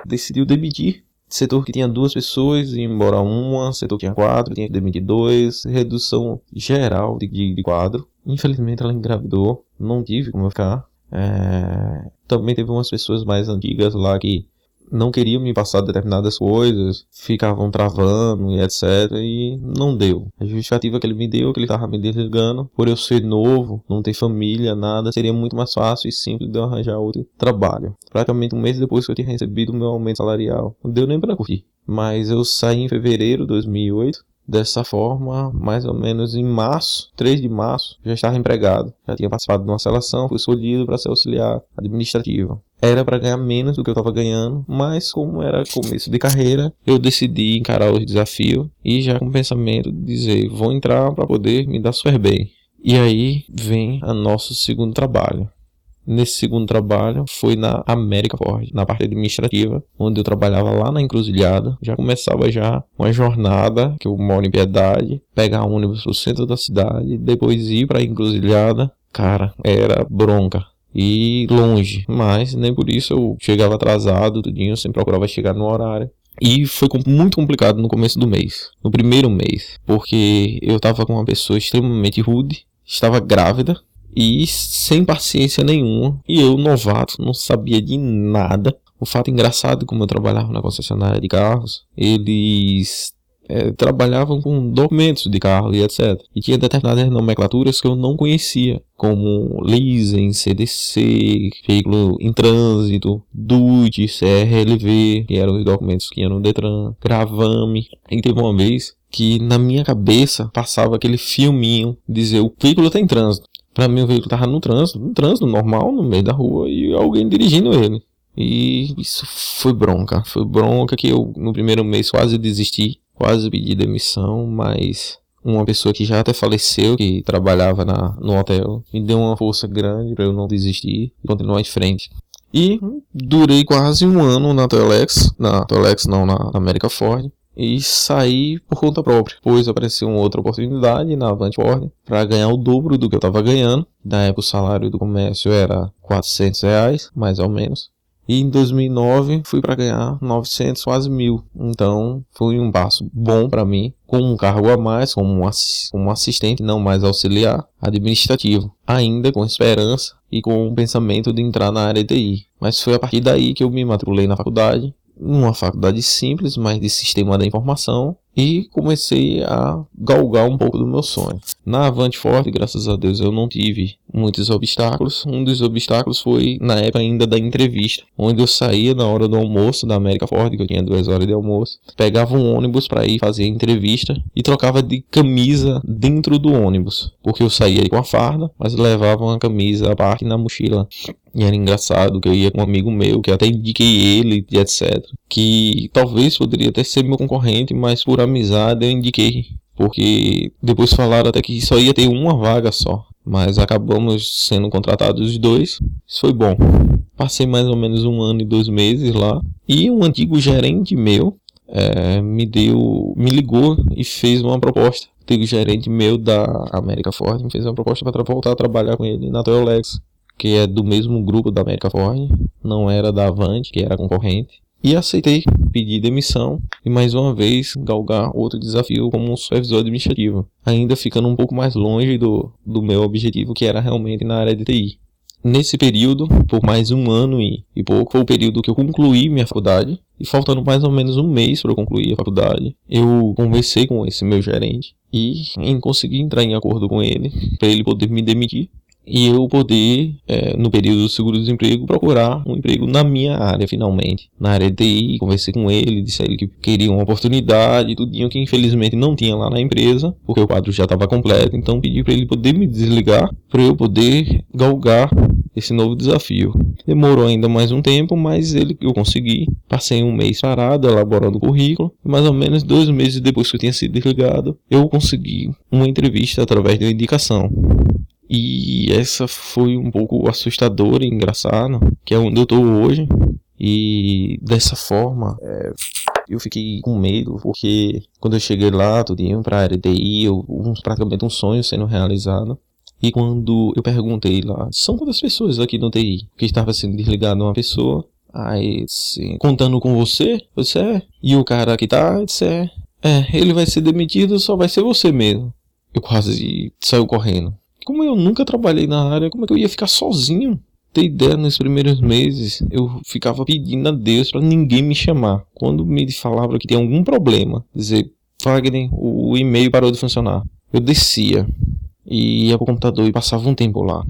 decidiu demitir Setor que tinha duas pessoas, ia embora uma. Setor que tinha quatro, tinha que demitir dois. Redução geral de, de, de quadro. Infelizmente ela engravidou. Não tive como ficar. É... Também teve umas pessoas mais antigas lá que não queriam me passar determinadas coisas, ficavam travando e etc. E não deu. A justificativa que ele me deu, que ele estava me desligando, por eu ser novo, não ter família, nada, seria muito mais fácil e simples de eu arranjar outro trabalho. Praticamente um mês depois que eu tinha recebido o meu aumento salarial. Não deu nem para curtir. Mas eu saí em fevereiro de 2008 Dessa forma, mais ou menos em março, 3 de março, já estava empregado. Já tinha participado de uma seleção, fui escolhido para ser auxiliar administrativo. Era para ganhar menos do que eu estava ganhando, mas como era começo de carreira, eu decidi encarar o desafio e já com o pensamento de dizer, vou entrar para poder me dar super bem. E aí vem o nosso segundo trabalho. Nesse segundo trabalho foi na América Ford, na parte administrativa, onde eu trabalhava lá na encruzilhada. Já começava já uma jornada, que eu moro em Piedade, pegar ônibus pro centro da cidade, depois ir pra encruzilhada. Cara, era bronca e longe, mas nem por isso eu chegava atrasado, tudinho, sempre procurava chegar no horário. E foi muito complicado no começo do mês, no primeiro mês, porque eu tava com uma pessoa extremamente rude, estava grávida, e sem paciência nenhuma. E eu, novato, não sabia de nada. O fato engraçado, como eu trabalhava na concessionária de carros, eles é, trabalhavam com documentos de carro e etc. E tinha determinadas nomenclaturas que eu não conhecia, como leasing, CDC, veículo em trânsito, DUT, CRLV, que eram os documentos que iam no Detran, gravame. E teve uma vez que na minha cabeça passava aquele filminho dizer o veículo tem tá trânsito. Pra mim o veículo tava no trânsito, no trânsito normal, no meio da rua, e alguém dirigindo ele. E isso foi bronca. Foi bronca que eu no primeiro mês quase desisti, quase pedi demissão, mas uma pessoa que já até faleceu, que trabalhava na, no hotel, me deu uma força grande para eu não desistir e continuar em frente. E durei quase um ano na Telex, na Telex não, na América Ford e saí por conta própria. Depois apareceu uma outra oportunidade na Avante Ordem para ganhar o dobro do que eu estava ganhando. Na época o salário do comércio era 400 reais, mais ou menos. E em 2009 fui para ganhar 900, quase mil. Então foi um passo bom para mim, com um cargo a mais, como um, assistente, não mais auxiliar administrativo, ainda com esperança e com o pensamento de entrar na área de TI. Mas foi a partir daí que eu me matriculei na faculdade numa faculdade simples, mas de sistema da informação, e comecei a galgar um pouco do meu sonho. Na Avante Forte, graças a Deus, eu não tive muitos obstáculos. Um dos obstáculos foi na época ainda da entrevista, onde eu saía na hora do almoço da América Forte, que eu tinha duas horas de almoço, pegava um ônibus para ir fazer a entrevista e trocava de camisa dentro do ônibus, porque eu saía com a farda, mas levava uma camisa à parte na mochila. E era engraçado que eu ia com um amigo meu, que até indiquei ele e etc. Que talvez poderia até ser meu concorrente, mas por amizade eu indiquei. Porque depois falaram até que só ia ter uma vaga só. Mas acabamos sendo contratados os dois. Isso foi bom. Passei mais ou menos um ano e dois meses lá. E um antigo gerente meu é, me deu, me ligou e fez uma proposta. O antigo gerente meu da América Ford me fez uma proposta para voltar a trabalhar com ele na Toyolex que é do mesmo grupo da América Ford, não era da Avante, que era concorrente. E aceitei pedir demissão e mais uma vez galgar outro desafio como um supervisor administrativo, ainda ficando um pouco mais longe do, do meu objetivo, que era realmente na área de TI. Nesse período, por mais um ano e, e pouco, foi o período que eu concluí minha faculdade, e faltando mais ou menos um mês para eu concluir a faculdade, eu conversei com esse meu gerente e em conseguir entrar em acordo com ele, para ele poder me demitir e eu poder, é, no período do seguro-desemprego, procurar um emprego na minha área, finalmente. Na área de TI, conversei com ele, disse a ele que queria uma oportunidade, tudinho que infelizmente não tinha lá na empresa, porque o quadro já estava completo, então pedi para ele poder me desligar, para eu poder galgar esse novo desafio. Demorou ainda mais um tempo, mas ele eu consegui. Passei um mês parado, elaborando o currículo, mais ou menos dois meses depois que eu tinha sido desligado, eu consegui uma entrevista através de uma indicação. E essa foi um pouco assustadora e engraçada, que é onde eu tô hoje. E dessa forma, é, eu fiquei com medo, porque quando eu cheguei lá, tudinho pra área TI, eu, um, praticamente um sonho sendo realizado. E quando eu perguntei lá, são quantas pessoas aqui no TI? Que estava sendo desligado uma pessoa. Aí, assim, contando com você? Disse, é. E o cara que tá? Disse, é. É, ele vai ser demitido, só vai ser você mesmo. Eu quase saiu correndo como eu nunca trabalhei na área, como é que eu ia ficar sozinho ter ideia, nos primeiros meses eu ficava pedindo a Deus para ninguém me chamar. Quando me falava que tinha algum problema, dizer, Wagner, o e-mail parou de funcionar. Eu descia e ia pro computador e passava um tempo lá.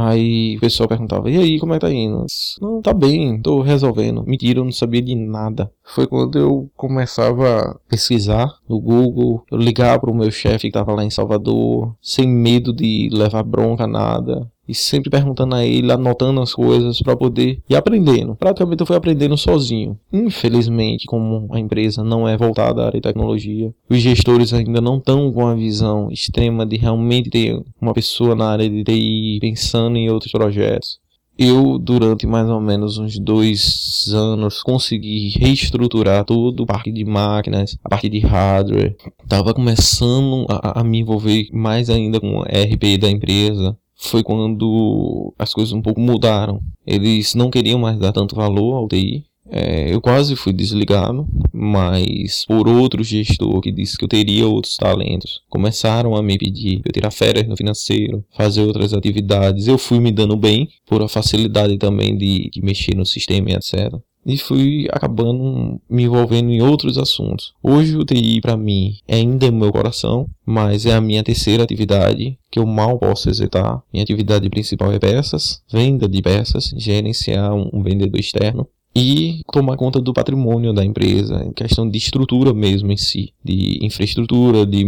Aí o pessoal perguntava, e aí, como é que tá indo? Não, tá bem, tô resolvendo. Mentira, eu não sabia de nada. Foi quando eu começava a pesquisar no Google, eu ligava pro meu chefe que tava lá em Salvador, sem medo de levar bronca, nada e sempre perguntando a ele, anotando as coisas para poder ir aprendendo. Praticamente eu fui aprendendo sozinho. Infelizmente, como a empresa não é voltada à área de tecnologia, os gestores ainda não estão com a visão extrema de realmente ter uma pessoa na área de TI pensando em outros projetos. Eu, durante mais ou menos uns dois anos, consegui reestruturar todo o parque de máquinas, a parte de hardware. Estava começando a, a me envolver mais ainda com a RP da empresa foi quando as coisas um pouco mudaram. Eles não queriam mais dar tanto valor ao TI. É, eu quase fui desligado, mas por outro gestor que disse que eu teria outros talentos, começaram a me pedir eu tirar férias no financeiro, fazer outras atividades. Eu fui me dando bem, por a facilidade também de, de mexer no sistema e etc e fui acabando me envolvendo em outros assuntos. Hoje o TI para mim é ainda meu coração, mas é a minha terceira atividade que eu mal posso executar. Minha atividade principal é peças, venda de peças, gerenciar um vendedor externo e tomar conta do patrimônio da empresa, em questão de estrutura mesmo em si, de infraestrutura, de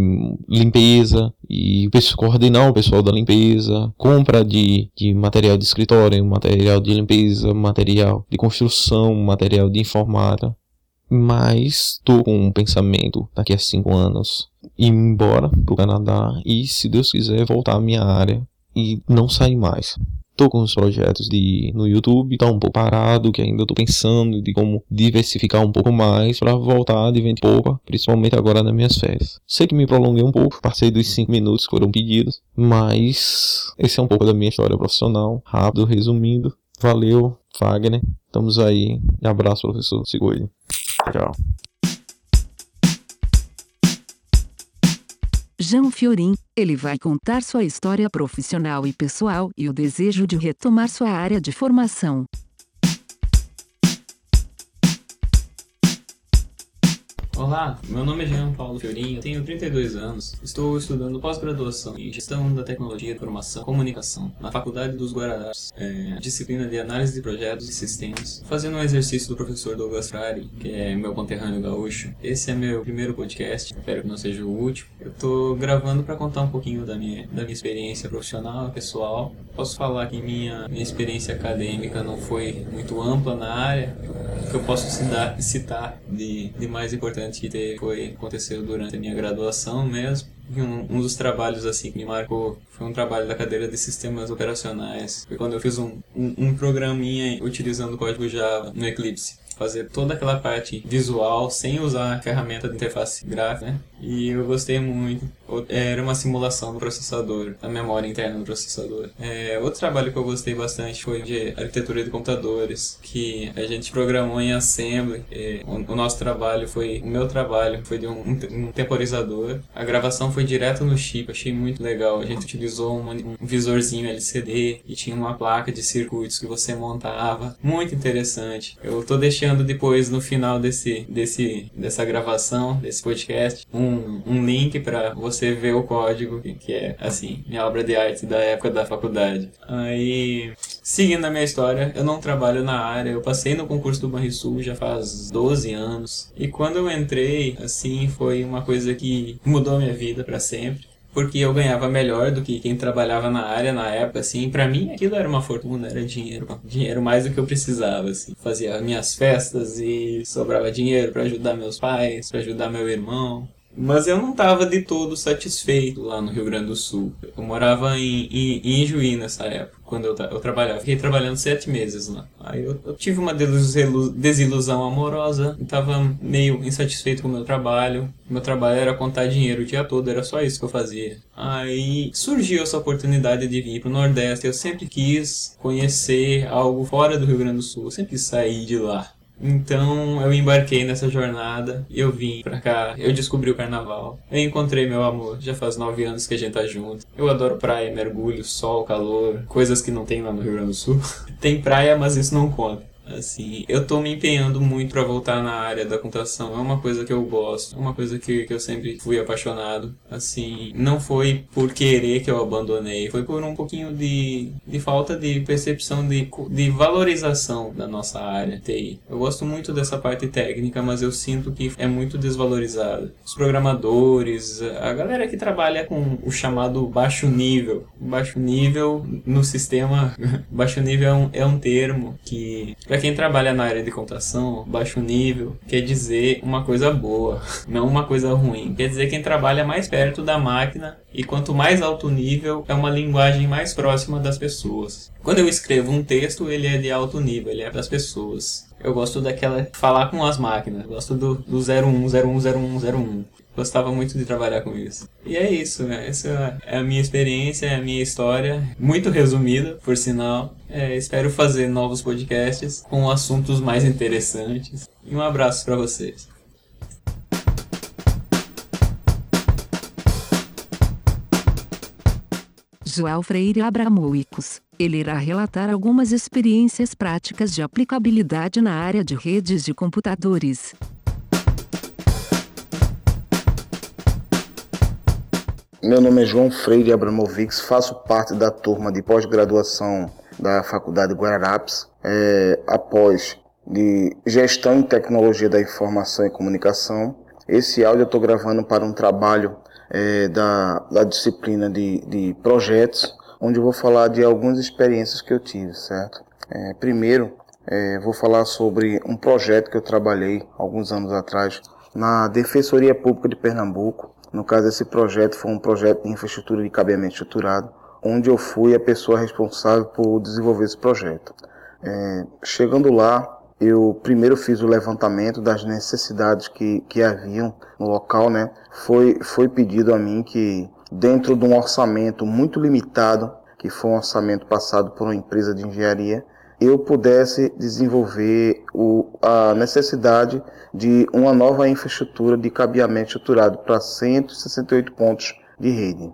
limpeza e coordenar o pessoal da limpeza, compra de, de material de escritório, material de limpeza, material de construção, material de informática. Mas estou com um pensamento daqui a cinco anos ir embora para o Canadá e, se Deus quiser, voltar à minha área e não sair mais. Tô com os projetos de no YouTube, tá um pouco parado, que ainda tô pensando de como diversificar um pouco mais para voltar de vento pouco, principalmente agora nas minhas férias. Sei que me prolonguei um pouco, passei dos 5 minutos que foram pedidos, mas esse é um pouco da minha história profissional, rápido, resumindo. Valeu, Fagner. Estamos aí. Abraço, professor. Segure. Tchau. Jean Fiorin, ele vai contar sua história profissional e pessoal e o desejo de retomar sua área de formação. Olá, meu nome é Jean Paulo Fiorinho, tenho 32 anos, estou estudando pós-graduação em Gestão da Tecnologia Informação e Comunicação na Faculdade dos Guararapes, é, disciplina de Análise de Projetos e Sistemas, fazendo um exercício do professor Douglas Frari, que é meu conterrâneo gaúcho. Esse é meu primeiro podcast, espero que não seja o último. Eu estou gravando para contar um pouquinho da minha, da minha experiência profissional, pessoal. Posso falar que minha, minha experiência acadêmica não foi muito ampla na área, que eu posso citar, de, de mais importante que foi aconteceu durante a minha graduação mesmo. Um, um, dos trabalhos assim que me marcou foi um trabalho da cadeira de sistemas operacionais. Foi quando eu fiz um, um, um programinha utilizando o código Java no Eclipse fazer toda aquela parte visual sem usar a ferramenta de interface gráfica, né? E eu gostei muito. Era uma simulação do processador, da memória interna do processador. É, outro trabalho que eu gostei bastante foi de arquitetura de computadores, que a gente programou em Assembly. o, o, nosso trabalho foi, o meu trabalho foi de um, um, temporizador. A gravação foi direto no chip, achei muito legal. A gente utilizou um, um visorzinho LCD e tinha uma placa de circuitos que você montava. Muito interessante. Eu tô deixando deixando depois no final desse, desse dessa gravação, desse podcast, um, um link para você ver o código, que é assim, minha obra de arte da época da faculdade. Aí, seguindo a minha história, eu não trabalho na área, eu passei no concurso do Banrisul já faz 12 anos. E quando eu entrei, assim, foi uma coisa que mudou minha vida para sempre porque eu ganhava melhor do que quem trabalhava na área na época, assim, para mim aquilo era uma fortuna, era dinheiro, dinheiro mais do que eu precisava, assim. Fazia minhas festas e sobrava dinheiro para ajudar meus pais, para ajudar meu irmão. Mas eu não estava de todo satisfeito lá no Rio Grande do Sul. Eu morava em, em, em Juí nessa época quando eu, eu trabalhava. Fiquei trabalhando sete meses lá. Aí eu, eu tive uma desilusão amorosa, estava meio insatisfeito com o meu trabalho. Meu trabalho era contar dinheiro o dia todo, era só isso que eu fazia. Aí surgiu essa oportunidade de vir para o Nordeste. Eu sempre quis conhecer algo fora do Rio Grande do Sul, eu sempre quis sair de lá. Então eu embarquei nessa jornada e eu vim pra cá. Eu descobri o carnaval. Eu encontrei meu amor. Já faz nove anos que a gente tá junto. Eu adoro praia, mergulho, sol, calor, coisas que não tem lá no Rio Grande do Sul. tem praia, mas isso não conta. Assim, eu tô me empenhando muito para voltar na área da computação. É uma coisa que eu gosto, é uma coisa que, que eu sempre fui apaixonado. Assim, não foi por querer que eu abandonei, foi por um pouquinho de, de falta de percepção de, de valorização da nossa área TI. Eu gosto muito dessa parte técnica, mas eu sinto que é muito desvalorizada. Os programadores, a galera que trabalha com o chamado baixo nível. Baixo nível no sistema, baixo nível é um, é um termo que, quem trabalha na área de computação, baixo nível, quer dizer uma coisa boa, não uma coisa ruim. Quer dizer quem trabalha mais perto da máquina e quanto mais alto nível, é uma linguagem mais próxima das pessoas. Quando eu escrevo um texto, ele é de alto nível, ele é para as pessoas. Eu gosto daquela falar com as máquinas, gosto do, do 01, 01, 01, 01. Gostava muito de trabalhar com isso. E é isso, né? Essa é a minha experiência, é a minha história, muito resumida, por sinal. É, espero fazer novos podcasts com assuntos mais interessantes. E um abraço para vocês. João Freire Abramowicos. Ele irá relatar algumas experiências práticas de aplicabilidade na área de redes de computadores. Meu nome é João Freire Abramovics, faço parte da turma de pós-graduação da Faculdade Guararapes, é, após de Gestão em Tecnologia da Informação e Comunicação. Esse áudio eu estou gravando para um trabalho é, da, da disciplina de, de projetos, onde eu vou falar de algumas experiências que eu tive, certo? É, primeiro, é, vou falar sobre um projeto que eu trabalhei alguns anos atrás na Defensoria Pública de Pernambuco. No caso, esse projeto foi um projeto de infraestrutura de cabeamento estruturado, onde eu fui a pessoa responsável por desenvolver esse projeto. É, chegando lá, eu primeiro fiz o levantamento das necessidades que, que haviam no local, né? Foi, foi pedido a mim que, dentro de um orçamento muito limitado, que foi um orçamento passado por uma empresa de engenharia, eu pudesse desenvolver o, a necessidade de uma nova infraestrutura de cabeamento estruturado para 168 pontos de rede.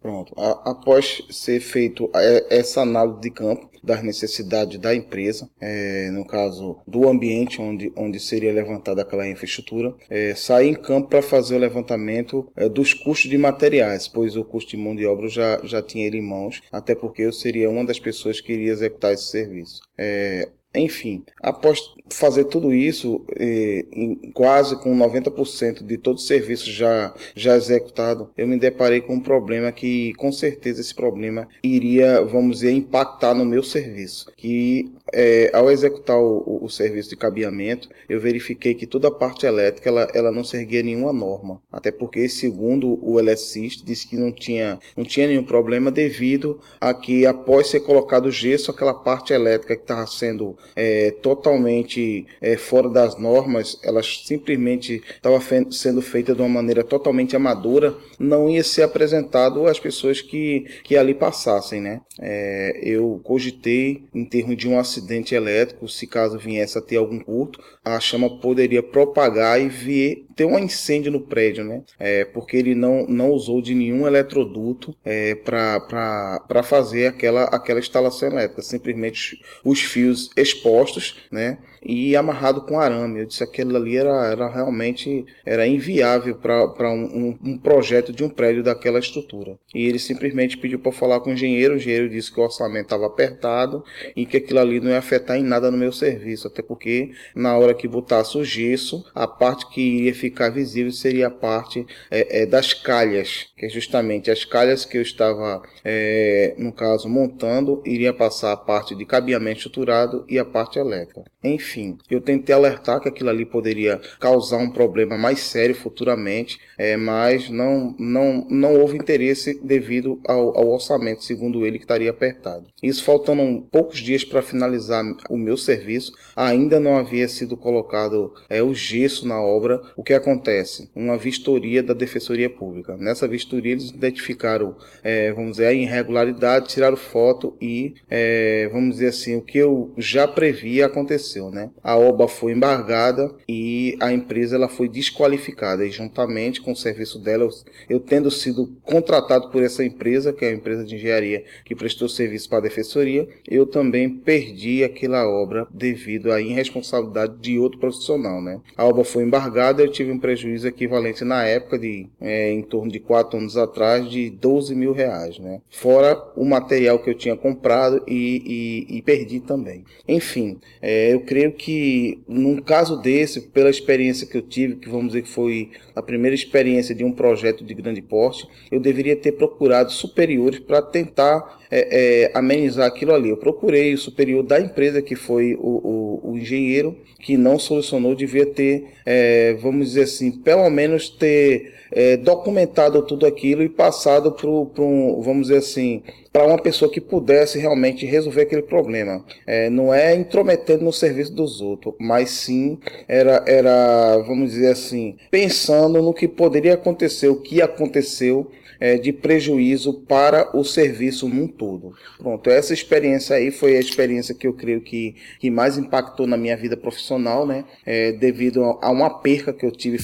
Pronto. após ser feito essa análise de campo das necessidades da empresa, é, no caso do ambiente onde, onde seria levantada aquela infraestrutura, é, sair em campo para fazer o levantamento é, dos custos de materiais, pois o custo de mão de obra já, já tinha ele em mãos, até porque eu seria uma das pessoas que iria executar esse serviço. É, enfim, após fazer tudo isso, eh, quase com 90% de todo o serviço já, já executado, eu me deparei com um problema que, com certeza, esse problema iria, vamos dizer, impactar no meu serviço. Que é, ao executar o, o, serviço de cabeamento, eu verifiquei que toda a parte elétrica ela, ela não seguia nenhuma norma. Até porque, segundo o eletricista, disse que não tinha, não tinha nenhum problema devido a que, após ser colocado gesso, aquela parte elétrica que estava sendo é, totalmente é, fora das normas, ela simplesmente estava fe sendo feita de uma maneira totalmente amadora, não ia ser apresentado às pessoas que, que ali passassem. Né? É, eu cogitei em termos de um acidente elétrico, se caso viesse a ter algum curto, a chama poderia propagar e vir ter um incêndio no prédio, né? É, porque ele não, não usou de nenhum eletroduto é, para fazer aquela, aquela instalação elétrica, simplesmente os fios expostos, né? E amarrado com arame. Eu disse que aquilo ali era, era realmente era inviável para um, um, projeto de um prédio daquela estrutura. E ele simplesmente pediu para falar com o engenheiro. O engenheiro disse que o orçamento estava apertado e que aquilo ali não ia afetar em nada no meu serviço, até porque na hora que botasse o gesso, a parte que iria ficar visível seria a parte é, é, das calhas, que é justamente as calhas que eu estava, é, no caso, montando, iria passar a parte de cabeamento estruturado e a parte elétrica. Enfim, eu tentei alertar que aquilo ali poderia causar um problema mais sério futuramente, é, mas não, não, não houve interesse devido ao, ao orçamento, segundo ele, que estaria apertado. Isso faltando poucos dias para finalizar o meu serviço, ainda não havia sido colocado é, o gesso na obra. O que acontece? Uma vistoria da Defensoria Pública. Nessa vistoria eles identificaram, é, vamos dizer, a irregularidade, tiraram foto e, é, vamos dizer assim, o que eu já previa aconteceu, né? A obra foi embargada e a empresa ela foi desqualificada e juntamente com o serviço dela, eu, eu tendo sido contratado por essa empresa, que é a empresa de engenharia que prestou serviço para a defensoria, eu também perdi aquela obra devido à irresponsabilidade de outro profissional, né? A obra foi embargada, eu tive um prejuízo equivalente na época de é, em torno de quatro anos atrás de 12 mil reais, né? Fora o material que eu tinha comprado e, e, e perdi também. Enfim, é, eu creio que num caso desse, pela experiência que eu tive, que vamos dizer que foi a primeira experiência de um projeto de grande porte, eu deveria ter procurado superiores para tentar é, é, amenizar aquilo ali. Eu procurei o superior da empresa, que foi o, o, o engenheiro, que não solucionou, devia ter, é, vamos dizer assim, pelo menos ter é, documentado tudo aquilo e passado para um, vamos dizer assim, para uma pessoa que pudesse realmente resolver aquele problema. É, não é intrometendo no serviço dos outros, mas sim era, era, vamos dizer assim, pensando no que poderia acontecer, o que aconteceu é, de prejuízo para o serviço num todo. Pronto, essa experiência aí foi a experiência que eu creio que, que mais impactou na minha vida profissional, né? É, devido a uma perca que eu tive.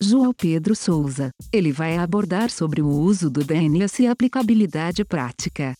João Pedro Souza. Ele vai abordar sobre o uso do DNS e aplicabilidade prática.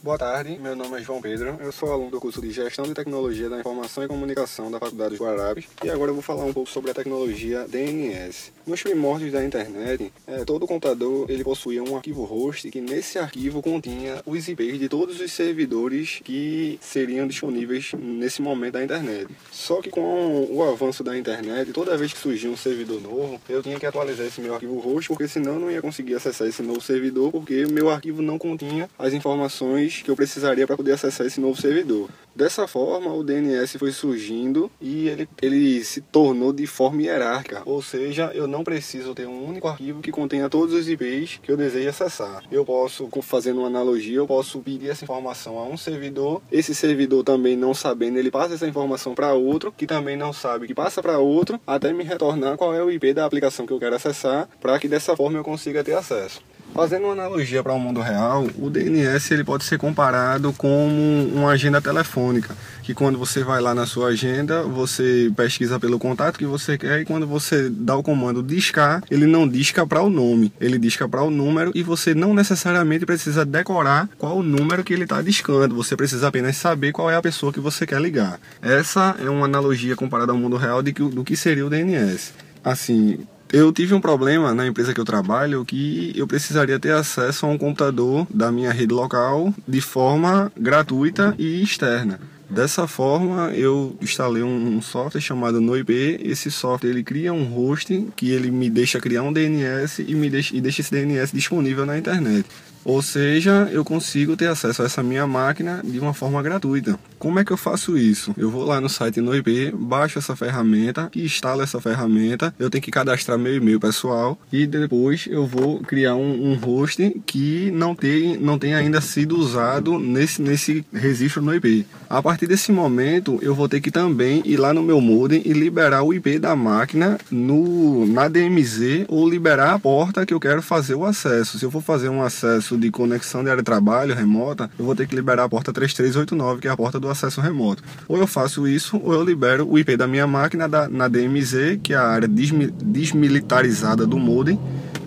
Boa tarde, meu nome é João Pedro, eu sou aluno do curso de Gestão de Tecnologia da Informação e Comunicação da Faculdade de Guararapes e agora eu vou falar um pouco sobre a tecnologia DNS. Nos primórdios da internet, é, todo computador ele possuía um arquivo host que nesse arquivo continha os IPs de todos os servidores que seriam disponíveis nesse momento da internet. Só que com o avanço da internet, toda vez que surgia um servidor novo, eu tinha que atualizar esse meu arquivo host porque senão eu não ia conseguir acessar esse novo servidor porque o meu arquivo não continha as informações que eu precisaria para poder acessar esse novo servidor. Dessa forma, o DNS foi surgindo e ele, ele se tornou de forma hierárquica, ou seja, eu não preciso ter um único arquivo que contenha todos os IPs que eu desejo acessar. Eu posso, fazendo uma analogia, eu posso pedir essa informação a um servidor, esse servidor também não sabendo, ele passa essa informação para outro, que também não sabe, que passa para outro, até me retornar qual é o IP da aplicação que eu quero acessar, para que dessa forma eu consiga ter acesso. Fazendo uma analogia para o mundo real, o DNS ele pode ser comparado com uma agenda telefônica, que quando você vai lá na sua agenda, você pesquisa pelo contato que você quer e quando você dá o comando discar, ele não disca para o nome, ele disca para o número e você não necessariamente precisa decorar qual o número que ele está discando, você precisa apenas saber qual é a pessoa que você quer ligar. Essa é uma analogia comparada ao mundo real de que, do que seria o DNS. Assim, eu tive um problema na empresa que eu trabalho que eu precisaria ter acesso a um computador da minha rede local de forma gratuita e externa. Dessa forma, eu instalei um software chamado NoIP. Esse software ele cria um host que ele me deixa criar um DNS e me deixa, e deixa esse DNS disponível na internet. Ou seja, eu consigo ter acesso a essa minha máquina de uma forma gratuita. Como é que eu faço isso? Eu vou lá no site NoIP, baixo essa ferramenta, instalo essa ferramenta, eu tenho que cadastrar meu e-mail pessoal e depois eu vou criar um, um host que não tem, não tem ainda sido usado nesse, nesse registro no IP. A partir desse momento, eu vou ter que também ir lá no meu modem e liberar o IP da máquina no, na DMZ ou liberar a porta que eu quero fazer o acesso. Se eu for fazer um acesso de conexão de área de trabalho remota, eu vou ter que liberar a porta 3389, que é a porta do acesso remoto. Ou eu faço isso, ou eu libero o IP da minha máquina da, na DMZ, que é a área desmilitarizada do modem,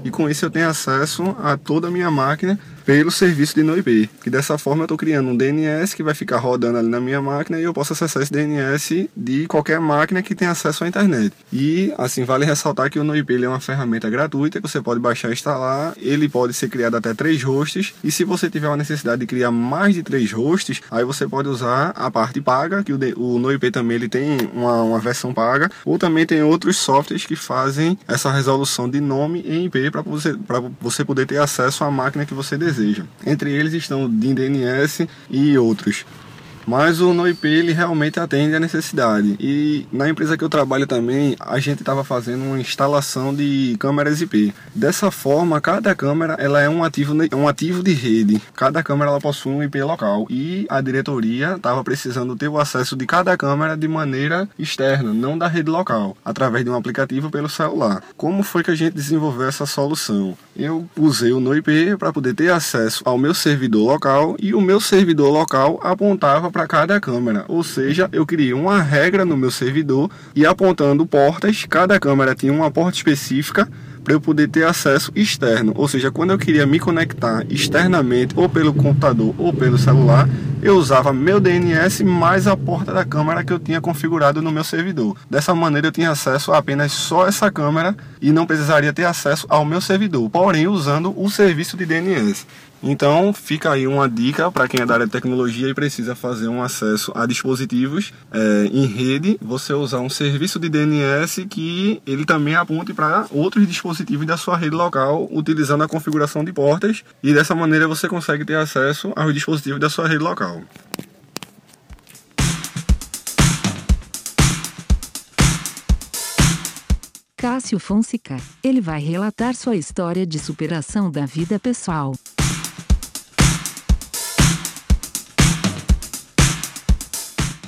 e com isso eu tenho acesso a toda a minha máquina pelo serviço de NoIP, que dessa forma eu estou criando um DNS que vai ficar rodando ali na minha máquina e eu posso acessar esse DNS de qualquer máquina que tenha acesso à internet. E assim vale ressaltar que o NoIP é uma ferramenta gratuita que você pode baixar e instalar. Ele pode ser criado até três hosts e se você tiver uma necessidade de criar mais de três hosts, aí você pode usar a parte paga, que o, NoIP também ele tem uma, uma versão paga, ou também tem outros softwares que fazem essa resolução de nome em IP para você, você poder ter acesso à máquina que você deseja deseja. Entre eles estão o DNS e outros. Mas o NoIP ele realmente atende a necessidade. E na empresa que eu trabalho também, a gente estava fazendo uma instalação de câmeras IP. Dessa forma, cada câmera ela é um ativo, um ativo de rede. Cada câmera ela possui um IP local e a diretoria estava precisando ter o acesso de cada câmera de maneira externa, não da rede local, através de um aplicativo pelo celular. Como foi que a gente desenvolveu essa solução? Eu usei o NoIP para poder ter acesso ao meu servidor local e o meu servidor local apontava para cada câmera. Ou seja, eu criei uma regra no meu servidor e apontando portas, cada câmera tinha uma porta específica para eu poder ter acesso externo. Ou seja, quando eu queria me conectar externamente, ou pelo computador ou pelo celular, eu usava meu DNS mais a porta da câmera que eu tinha configurado no meu servidor. Dessa maneira eu tinha acesso a apenas só essa câmera e não precisaria ter acesso ao meu servidor, porém usando o serviço de DNS. Então fica aí uma dica para quem é da área de tecnologia e precisa fazer um acesso a dispositivos é, em rede, você usar um serviço de DNS que ele também aponte para outros dispositivos da sua rede local, utilizando a configuração de portas e dessa maneira você consegue ter acesso aos dispositivos da sua rede local. Cássio Fonseca. Ele vai relatar sua história de superação da vida pessoal.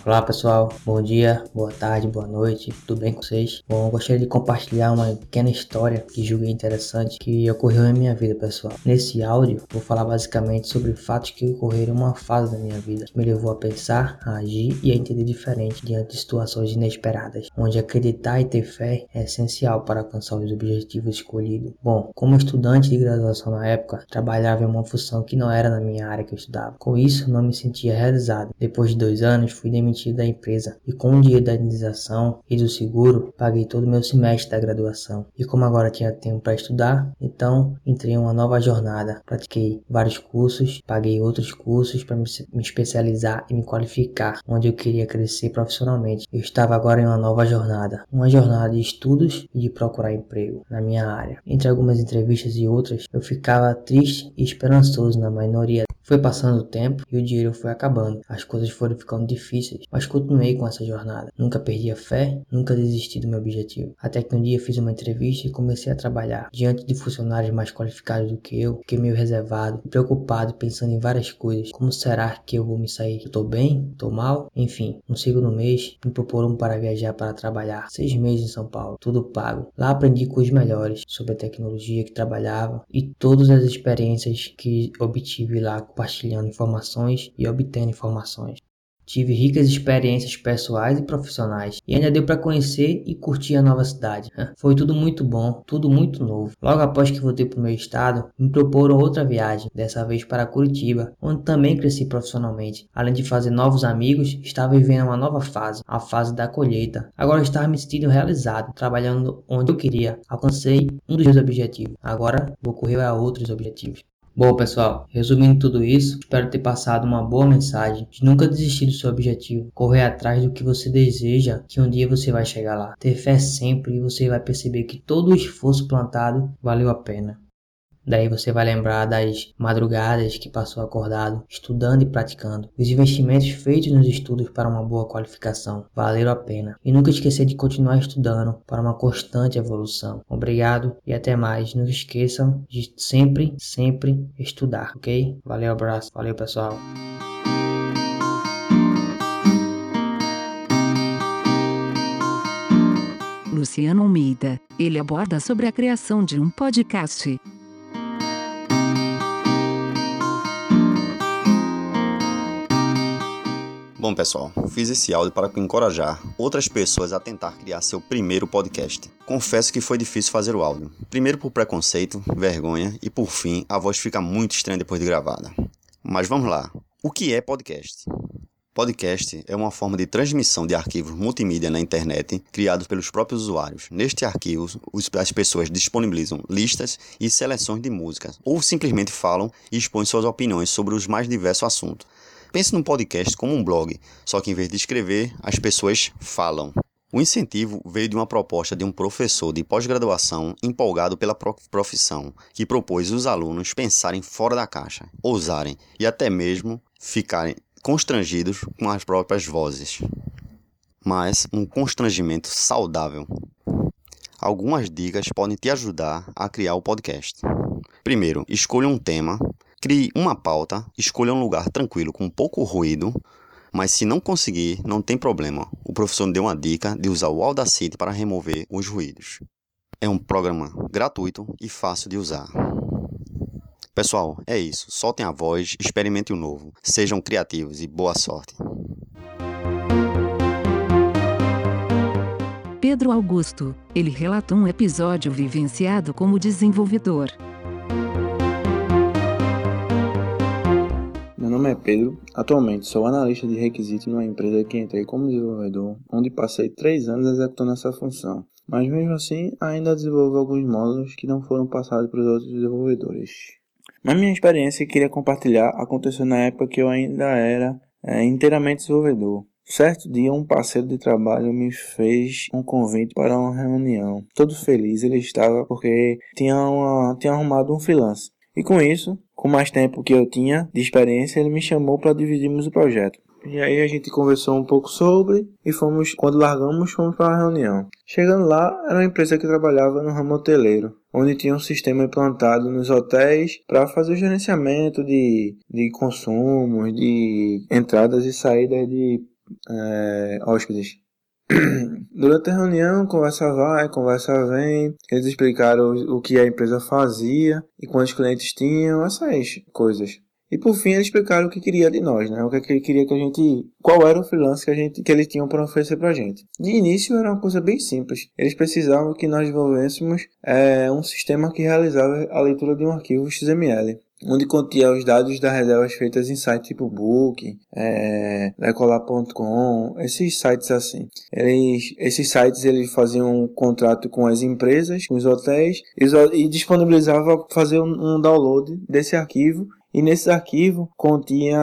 Olá pessoal, bom dia, boa tarde, boa noite, tudo bem com vocês? Bom, gostaria de compartilhar uma pequena história que julguei interessante que ocorreu em minha vida pessoal. Nesse áudio, vou falar basicamente sobre fatos que ocorreram em uma fase da minha vida que me levou a pensar, a agir e a entender diferente diante de situações inesperadas, onde acreditar e ter fé é essencial para alcançar os objetivos escolhidos. Bom, como estudante de graduação na época, trabalhava em uma função que não era na minha área que eu estudava. Com isso, não me sentia realizado. Depois de dois anos, fui demitido demitido da empresa e com o dinheiro da indenização e do seguro paguei todo o meu semestre da graduação. E como agora tinha tempo para estudar, então entrei em uma nova jornada. Pratiquei vários cursos, paguei outros cursos para me, me especializar e me qualificar onde eu queria crescer profissionalmente. Eu estava agora em uma nova jornada, uma jornada de estudos e de procurar emprego na minha área. Entre algumas entrevistas e outras, eu ficava triste e esperançoso na minoria foi passando o tempo e o dinheiro foi acabando. As coisas foram ficando difíceis, mas continuei com essa jornada. Nunca perdi a fé, nunca desisti do meu objetivo. Até que um dia fiz uma entrevista e comecei a trabalhar. Diante de funcionários mais qualificados do que eu, fiquei meio reservado, preocupado, pensando em várias coisas. Como será que eu vou me sair? Eu tô bem? Tô mal? Enfim, no segundo mês, me proporam para viajar para trabalhar. Seis meses em São Paulo, tudo pago. Lá aprendi com os melhores sobre a tecnologia que trabalhava e todas as experiências que obtive lá compartilhando informações e obtendo informações. Tive ricas experiências pessoais e profissionais e ainda deu para conhecer e curtir a nova cidade. Foi tudo muito bom, tudo muito novo. Logo após que voltei para o meu estado, me proporam outra viagem, dessa vez para Curitiba, onde também cresci profissionalmente. Além de fazer novos amigos, estava vivendo uma nova fase, a fase da colheita. Agora estava me sentindo realizado, trabalhando onde eu queria. Alcancei um dos meus objetivos. Agora vou correr a outros objetivos. Bom, pessoal, resumindo tudo isso, espero ter passado uma boa mensagem de nunca desistir do seu objetivo, correr atrás do que você deseja, que um dia você vai chegar lá. Ter fé sempre e você vai perceber que todo o esforço plantado valeu a pena. Daí você vai lembrar das madrugadas que passou acordado, estudando e praticando. Os investimentos feitos nos estudos para uma boa qualificação valeram a pena. E nunca esquecer de continuar estudando para uma constante evolução. Obrigado e até mais. Não esqueçam de sempre, sempre estudar, ok? Valeu, abraço. Valeu, pessoal. Luciano Almeida. Ele aborda sobre a criação de um podcast. Bom, pessoal, fiz esse áudio para encorajar outras pessoas a tentar criar seu primeiro podcast. Confesso que foi difícil fazer o áudio. Primeiro por preconceito, vergonha e por fim, a voz fica muito estranha depois de gravada. Mas vamos lá. O que é podcast? Podcast é uma forma de transmissão de arquivos multimídia na internet criados pelos próprios usuários. Neste arquivo, as pessoas disponibilizam listas e seleções de músicas, ou simplesmente falam e expõem suas opiniões sobre os mais diversos assuntos. Pense num podcast como um blog, só que em vez de escrever, as pessoas falam. O incentivo veio de uma proposta de um professor de pós-graduação empolgado pela profissão, que propôs os alunos pensarem fora da caixa, ousarem e até mesmo ficarem constrangidos com as próprias vozes, mas um constrangimento saudável. Algumas dicas podem te ajudar a criar o podcast. Primeiro, escolha um tema, crie uma pauta, escolha um lugar tranquilo com pouco ruído, mas se não conseguir, não tem problema. O professor deu uma dica de usar o Audacity para remover os ruídos. É um programa gratuito e fácil de usar. Pessoal, é isso. Soltem a voz, experimentem o novo. Sejam criativos e boa sorte. Pedro Augusto, ele relatou um episódio vivenciado como desenvolvedor. Nome é Pedro. Atualmente sou analista de requisitos numa empresa que entrei como desenvolvedor, onde passei três anos executando essa função. Mas mesmo assim, ainda desenvolvo alguns módulos que não foram passados para os outros desenvolvedores. Mas minha experiência que queria compartilhar aconteceu na época que eu ainda era é, inteiramente desenvolvedor. Certo dia, um parceiro de trabalho me fez um convite para uma reunião. Todo feliz ele estava porque tinha, uma, tinha arrumado um freelance. E com isso, com mais tempo que eu tinha de experiência, ele me chamou para dividirmos o projeto. E aí a gente conversou um pouco sobre e fomos, quando largamos, fomos para a reunião. Chegando lá, era uma empresa que trabalhava no ramo hoteleiro, onde tinha um sistema implantado nos hotéis para fazer o gerenciamento de, de consumos, de entradas e saídas de é, hóspedes. Durante a reunião, conversa vai, conversa vem. Eles explicaram o, que a empresa fazia e quantos clientes tinham, essas coisas. E por fim, eles explicaram o que queria de nós, né? O que, é ele queria que a gente. Qual era o freelance que, a gente, que eles tinham para oferecer para a gente. De início era uma coisa bem simples. Eles precisavam que nós desenvolvêssemos é, um sistema que realizava a leitura de um arquivo XML onde continha os dados das reservas feitas em sites tipo Book, é, Decolar.com, esses sites assim. Eles, esses sites eles faziam um contrato com as empresas, com os hotéis e, disponibilizavam fazer um, um download desse arquivo e nesse arquivo continha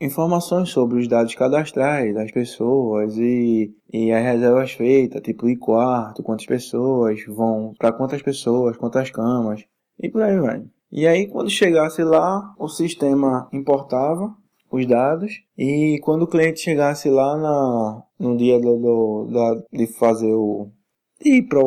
informações sobre os dados cadastrais das pessoas e, e as reservas feitas, tipo de quarto, quantas pessoas vão, para quantas pessoas, quantas camas e por aí vai. E aí, quando chegasse lá, o sistema importava os dados e quando o cliente chegasse lá na, no dia do, do da, de fazer o de ir para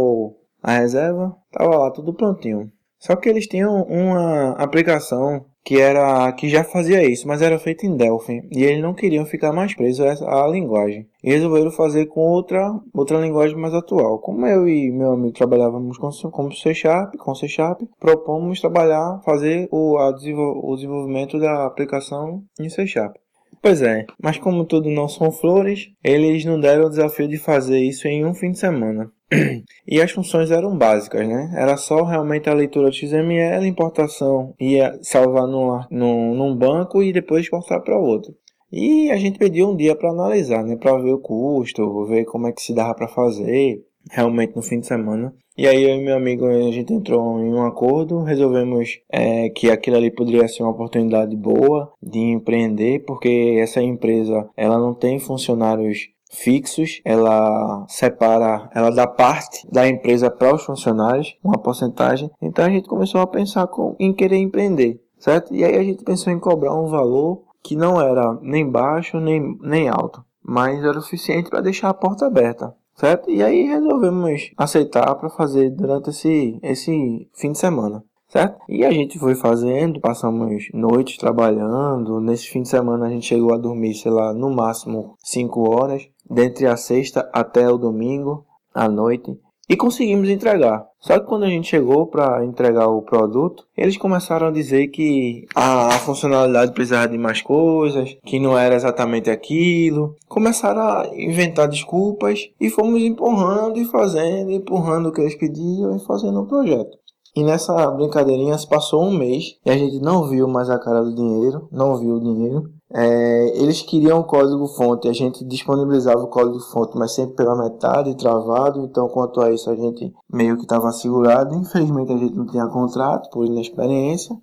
a reserva, tava lá tudo prontinho. Só que eles tinham uma aplicação que era que já fazia isso, mas era feito em Delphi e eles não queriam ficar mais presos à linguagem. E resolveram fazer com outra outra linguagem mais atual. Como eu e meu amigo trabalhávamos com, com C Sharp, com C Sharp, propomos trabalhar, fazer o, a, o desenvolvimento da aplicação em C Sharp. Pois é, mas como tudo não são flores, eles não deram o desafio de fazer isso em um fim de semana. E as funções eram básicas, né? Era só realmente a leitura de XML, importação, ia salvar num, num, num banco e depois exportar para outro. E a gente pediu um dia para analisar, né? Para ver o custo, ver como é que se dava para fazer, realmente no fim de semana. E aí eu e meu amigo a gente entrou em um acordo, resolvemos é, que aquilo ali poderia ser uma oportunidade boa de empreender, porque essa empresa ela não tem funcionários fixos, ela separa, ela dá parte da empresa para os funcionários, uma porcentagem. Então a gente começou a pensar com, em querer empreender, certo? E aí a gente pensou em cobrar um valor que não era nem baixo nem, nem alto, mas era o suficiente para deixar a porta aberta. Certo? E aí resolvemos aceitar para fazer durante esse, esse fim de semana certo? E a gente foi fazendo, passamos noites trabalhando. Nesse fim de semana a gente chegou a dormir, sei lá, no máximo 5 horas, dentre a sexta até o domingo à noite. E conseguimos entregar. Só que quando a gente chegou para entregar o produto, eles começaram a dizer que a, a, funcionalidade precisava de mais coisas, que não era exatamente aquilo. Começaram a inventar desculpas e fomos empurrando e fazendo, empurrando o que eles pediam e fazendo o projeto. E nessa brincadeirinha se passou um mês e a gente não viu mais a cara do dinheiro, não viu o dinheiro. É, eles queriam o código fonte, a gente disponibilizava o código fonte, mas sempre pela metade, travado. Então, quanto a isso, a gente meio que estava segurado. Infelizmente, a gente não tinha contrato por inexperiência.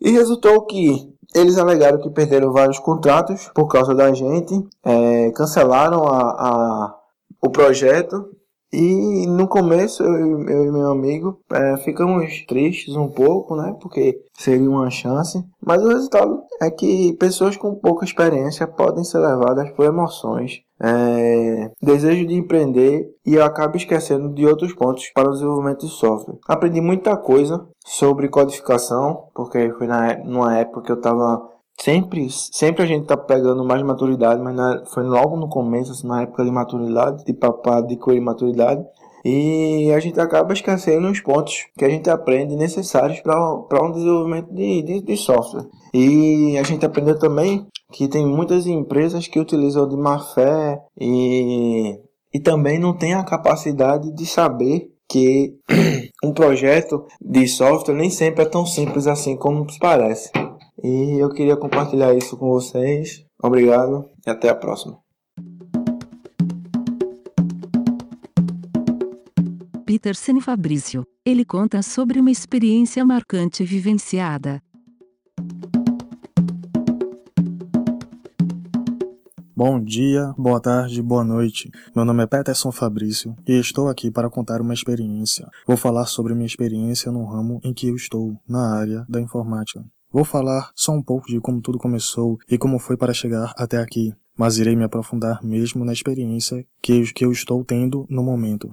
E resultou que eles alegaram que perderam vários contratos por causa da gente, é, cancelaram a, a, o projeto E no começo eu, eu e meu amigo é, ficamos tristes um pouco, né? Porque seria uma chance. Mas o resultado é que pessoas com pouca experiência podem ser levadas por emoções, é, desejo de empreender e eu acabo esquecendo de outros pontos para o desenvolvimento de software. Aprendi muita coisa sobre codificação, porque foi na, numa época que eu estava sempre, sempre a gente tá pegando mais maturidade, mas na, foi logo no começo, assim, na época de maturidade, de papá de adquirir maturidade. E a gente acaba esquecendo os pontos que a gente aprende necessários para um desenvolvimento de, de, de, software. E a gente aprendeu também que tem muitas empresas que utilizam de má fé e, e também não tem a capacidade de saber que um projeto de software nem sempre é tão simples assim como parece. E eu queria compartilhar isso com vocês. Obrigado e até a próxima. Peterson Fabrício. Ele conta sobre uma experiência marcante vivenciada. Bom dia, boa tarde, boa noite. Meu nome é Peterson Fabrício e estou aqui para contar uma experiência. Vou falar sobre minha experiência no ramo em que eu estou, na área da informática. Vou falar só um pouco de como tudo começou e como foi para chegar até aqui, mas irei me aprofundar mesmo na experiência que eu, que eu estou tendo no momento.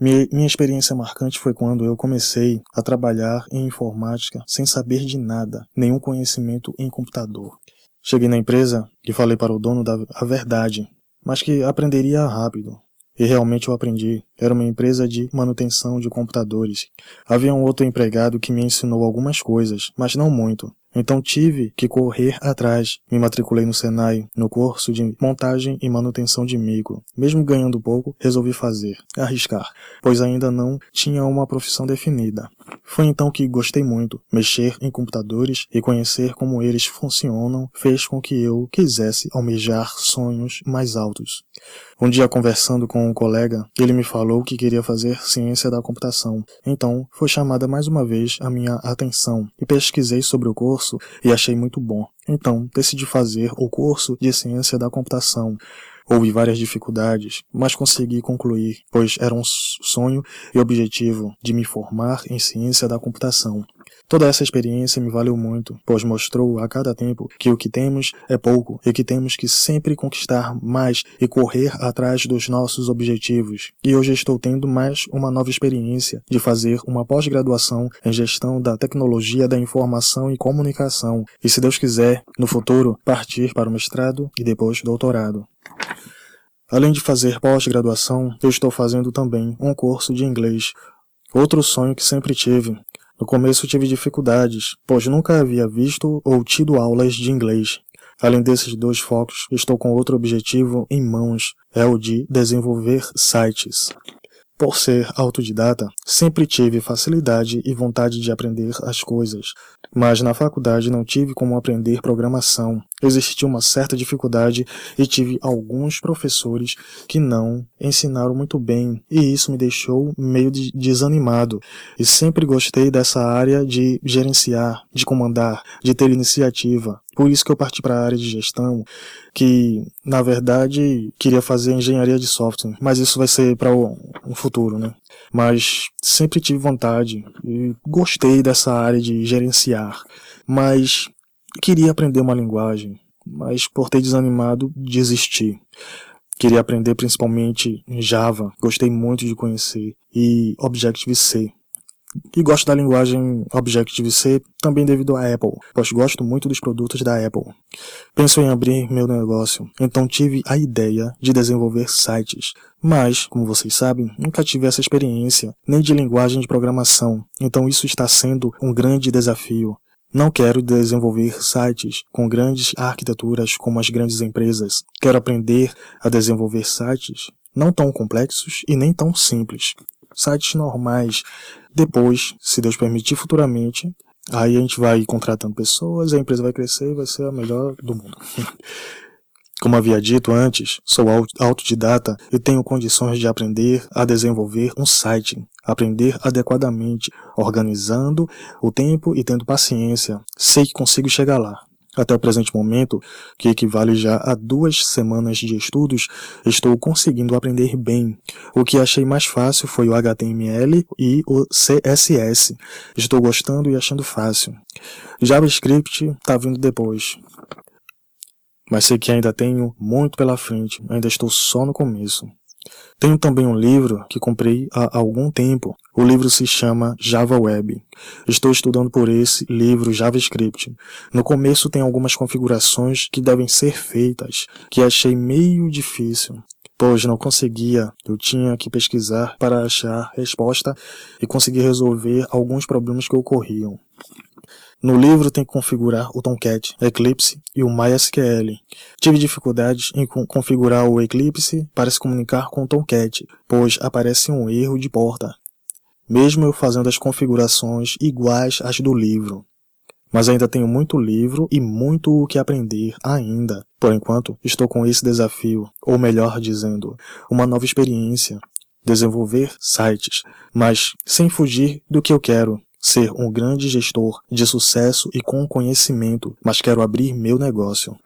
Minha, minha experiência marcante foi quando eu comecei a trabalhar em informática sem saber de nada, nenhum conhecimento em computador. Cheguei na empresa e falei para o dono da a verdade, mas que aprenderia rápido, e realmente eu aprendi. Era uma empresa de manutenção de computadores. Havia um outro empregado que me ensinou algumas coisas, mas não muito. Então tive que correr atrás. Me matriculei no Senai, no curso de montagem e manutenção de micro. Mesmo ganhando pouco, resolvi fazer, arriscar, pois ainda não tinha uma profissão definida. Foi então que gostei muito. Mexer em computadores e conhecer como eles funcionam fez com que eu quisesse almejar sonhos mais altos. Um dia conversando com um colega, ele me falou que queria fazer ciência da computação. Então, foi chamada mais uma vez a minha atenção e pesquisei sobre o curso e achei muito bom. Então, decidi fazer o curso de ciência da computação. Houve várias dificuldades, mas consegui concluir, pois era um sonho e objetivo de me formar em ciência da computação. Toda essa experiência me valeu muito, pois mostrou a cada tempo que o que temos é pouco e que temos que sempre conquistar mais e correr atrás dos nossos objetivos. E hoje estou tendo mais uma nova experiência de fazer uma pós-graduação em gestão da tecnologia da informação e comunicação e, se Deus quiser, no futuro, partir para o mestrado e depois doutorado. Além de fazer pós-graduação, eu estou fazendo também um curso de inglês. Outro sonho que sempre tive, no começo tive dificuldades, pois nunca havia visto ou tido aulas de inglês. Além desses dois focos, estou com outro objetivo em mãos, é o de desenvolver sites. Por ser autodidata, sempre tive facilidade e vontade de aprender as coisas, mas na faculdade não tive como aprender programação. Existia uma certa dificuldade e tive alguns professores que não ensinaram muito bem, e isso me deixou meio de desanimado. E sempre gostei dessa área de gerenciar, de comandar, de ter iniciativa. Por isso que eu parti para a área de gestão, que na verdade queria fazer engenharia de software, mas isso vai ser para um futuro, né? Mas sempre tive vontade e gostei dessa área de gerenciar, mas queria aprender uma linguagem, mas por ter desanimado, desisti. Queria aprender principalmente Java, gostei muito de conhecer, e Objective-C. E gosto da linguagem Objective-C também devido à Apple, pois gosto muito dos produtos da Apple. Penso em abrir meu negócio, então tive a ideia de desenvolver sites. Mas, como vocês sabem, nunca tive essa experiência, nem de linguagem de programação, então isso está sendo um grande desafio. Não quero desenvolver sites com grandes arquiteturas como as grandes empresas. Quero aprender a desenvolver sites não tão complexos e nem tão simples. Sites normais. Depois, se Deus permitir futuramente, aí a gente vai contratando pessoas, a empresa vai crescer e vai ser a melhor do mundo. Como havia dito antes, sou autodidata e tenho condições de aprender a desenvolver um site, aprender adequadamente, organizando o tempo e tendo paciência. Sei que consigo chegar lá. Até o presente momento, que equivale já a duas semanas de estudos, estou conseguindo aprender bem. O que achei mais fácil foi o HTML e o CSS. Estou gostando e achando fácil. JavaScript está vindo depois. Mas sei que ainda tenho muito pela frente, ainda estou só no começo. Tenho também um livro que comprei há algum tempo. O livro se chama Java Web. Estou estudando por esse livro JavaScript. No começo tem algumas configurações que devem ser feitas, que achei meio difícil pois não conseguia. Eu tinha que pesquisar para achar resposta e conseguir resolver alguns problemas que ocorriam. No livro tem que configurar o Tomcat, Eclipse e o MySQL. Tive dificuldades em configurar o Eclipse para se comunicar com o Tomcat, pois aparece um erro de porta, mesmo eu fazendo as configurações iguais às do livro. Mas ainda tenho muito livro e muito o que aprender ainda. Por enquanto, estou com esse desafio, ou melhor dizendo, uma nova experiência. Desenvolver sites, mas sem fugir do que eu quero, ser um grande gestor de sucesso e com conhecimento, mas quero abrir meu negócio.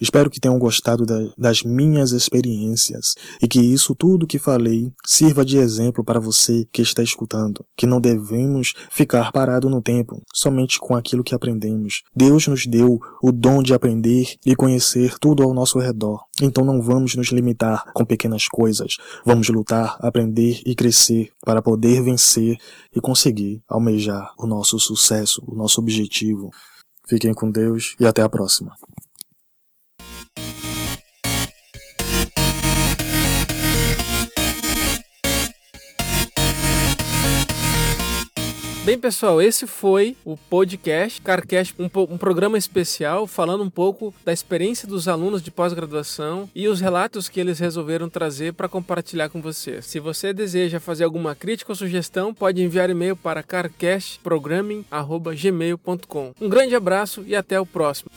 Espero que tenham gostado da, das minhas experiências e que isso tudo que falei sirva de exemplo para você que está escutando, que não devemos ficar parado no tempo somente com aquilo que aprendemos. Deus nos deu o dom de aprender e conhecer tudo ao nosso redor. Então não vamos nos limitar com pequenas coisas. Vamos lutar, aprender e crescer para poder vencer e conseguir almejar o nosso sucesso, o nosso objetivo. Fiquem com Deus e até a próxima. Bem, pessoal, esse foi o podcast CarCast, um, um, programa especial falando um pouco da experiência dos alunos de pós-graduação e os relatos que eles resolveram trazer para compartilhar com você. Se você deseja fazer alguma crítica ou sugestão, pode enviar e-mail para carcastprogramming.gmail.com. Um grande abraço e até o próximo.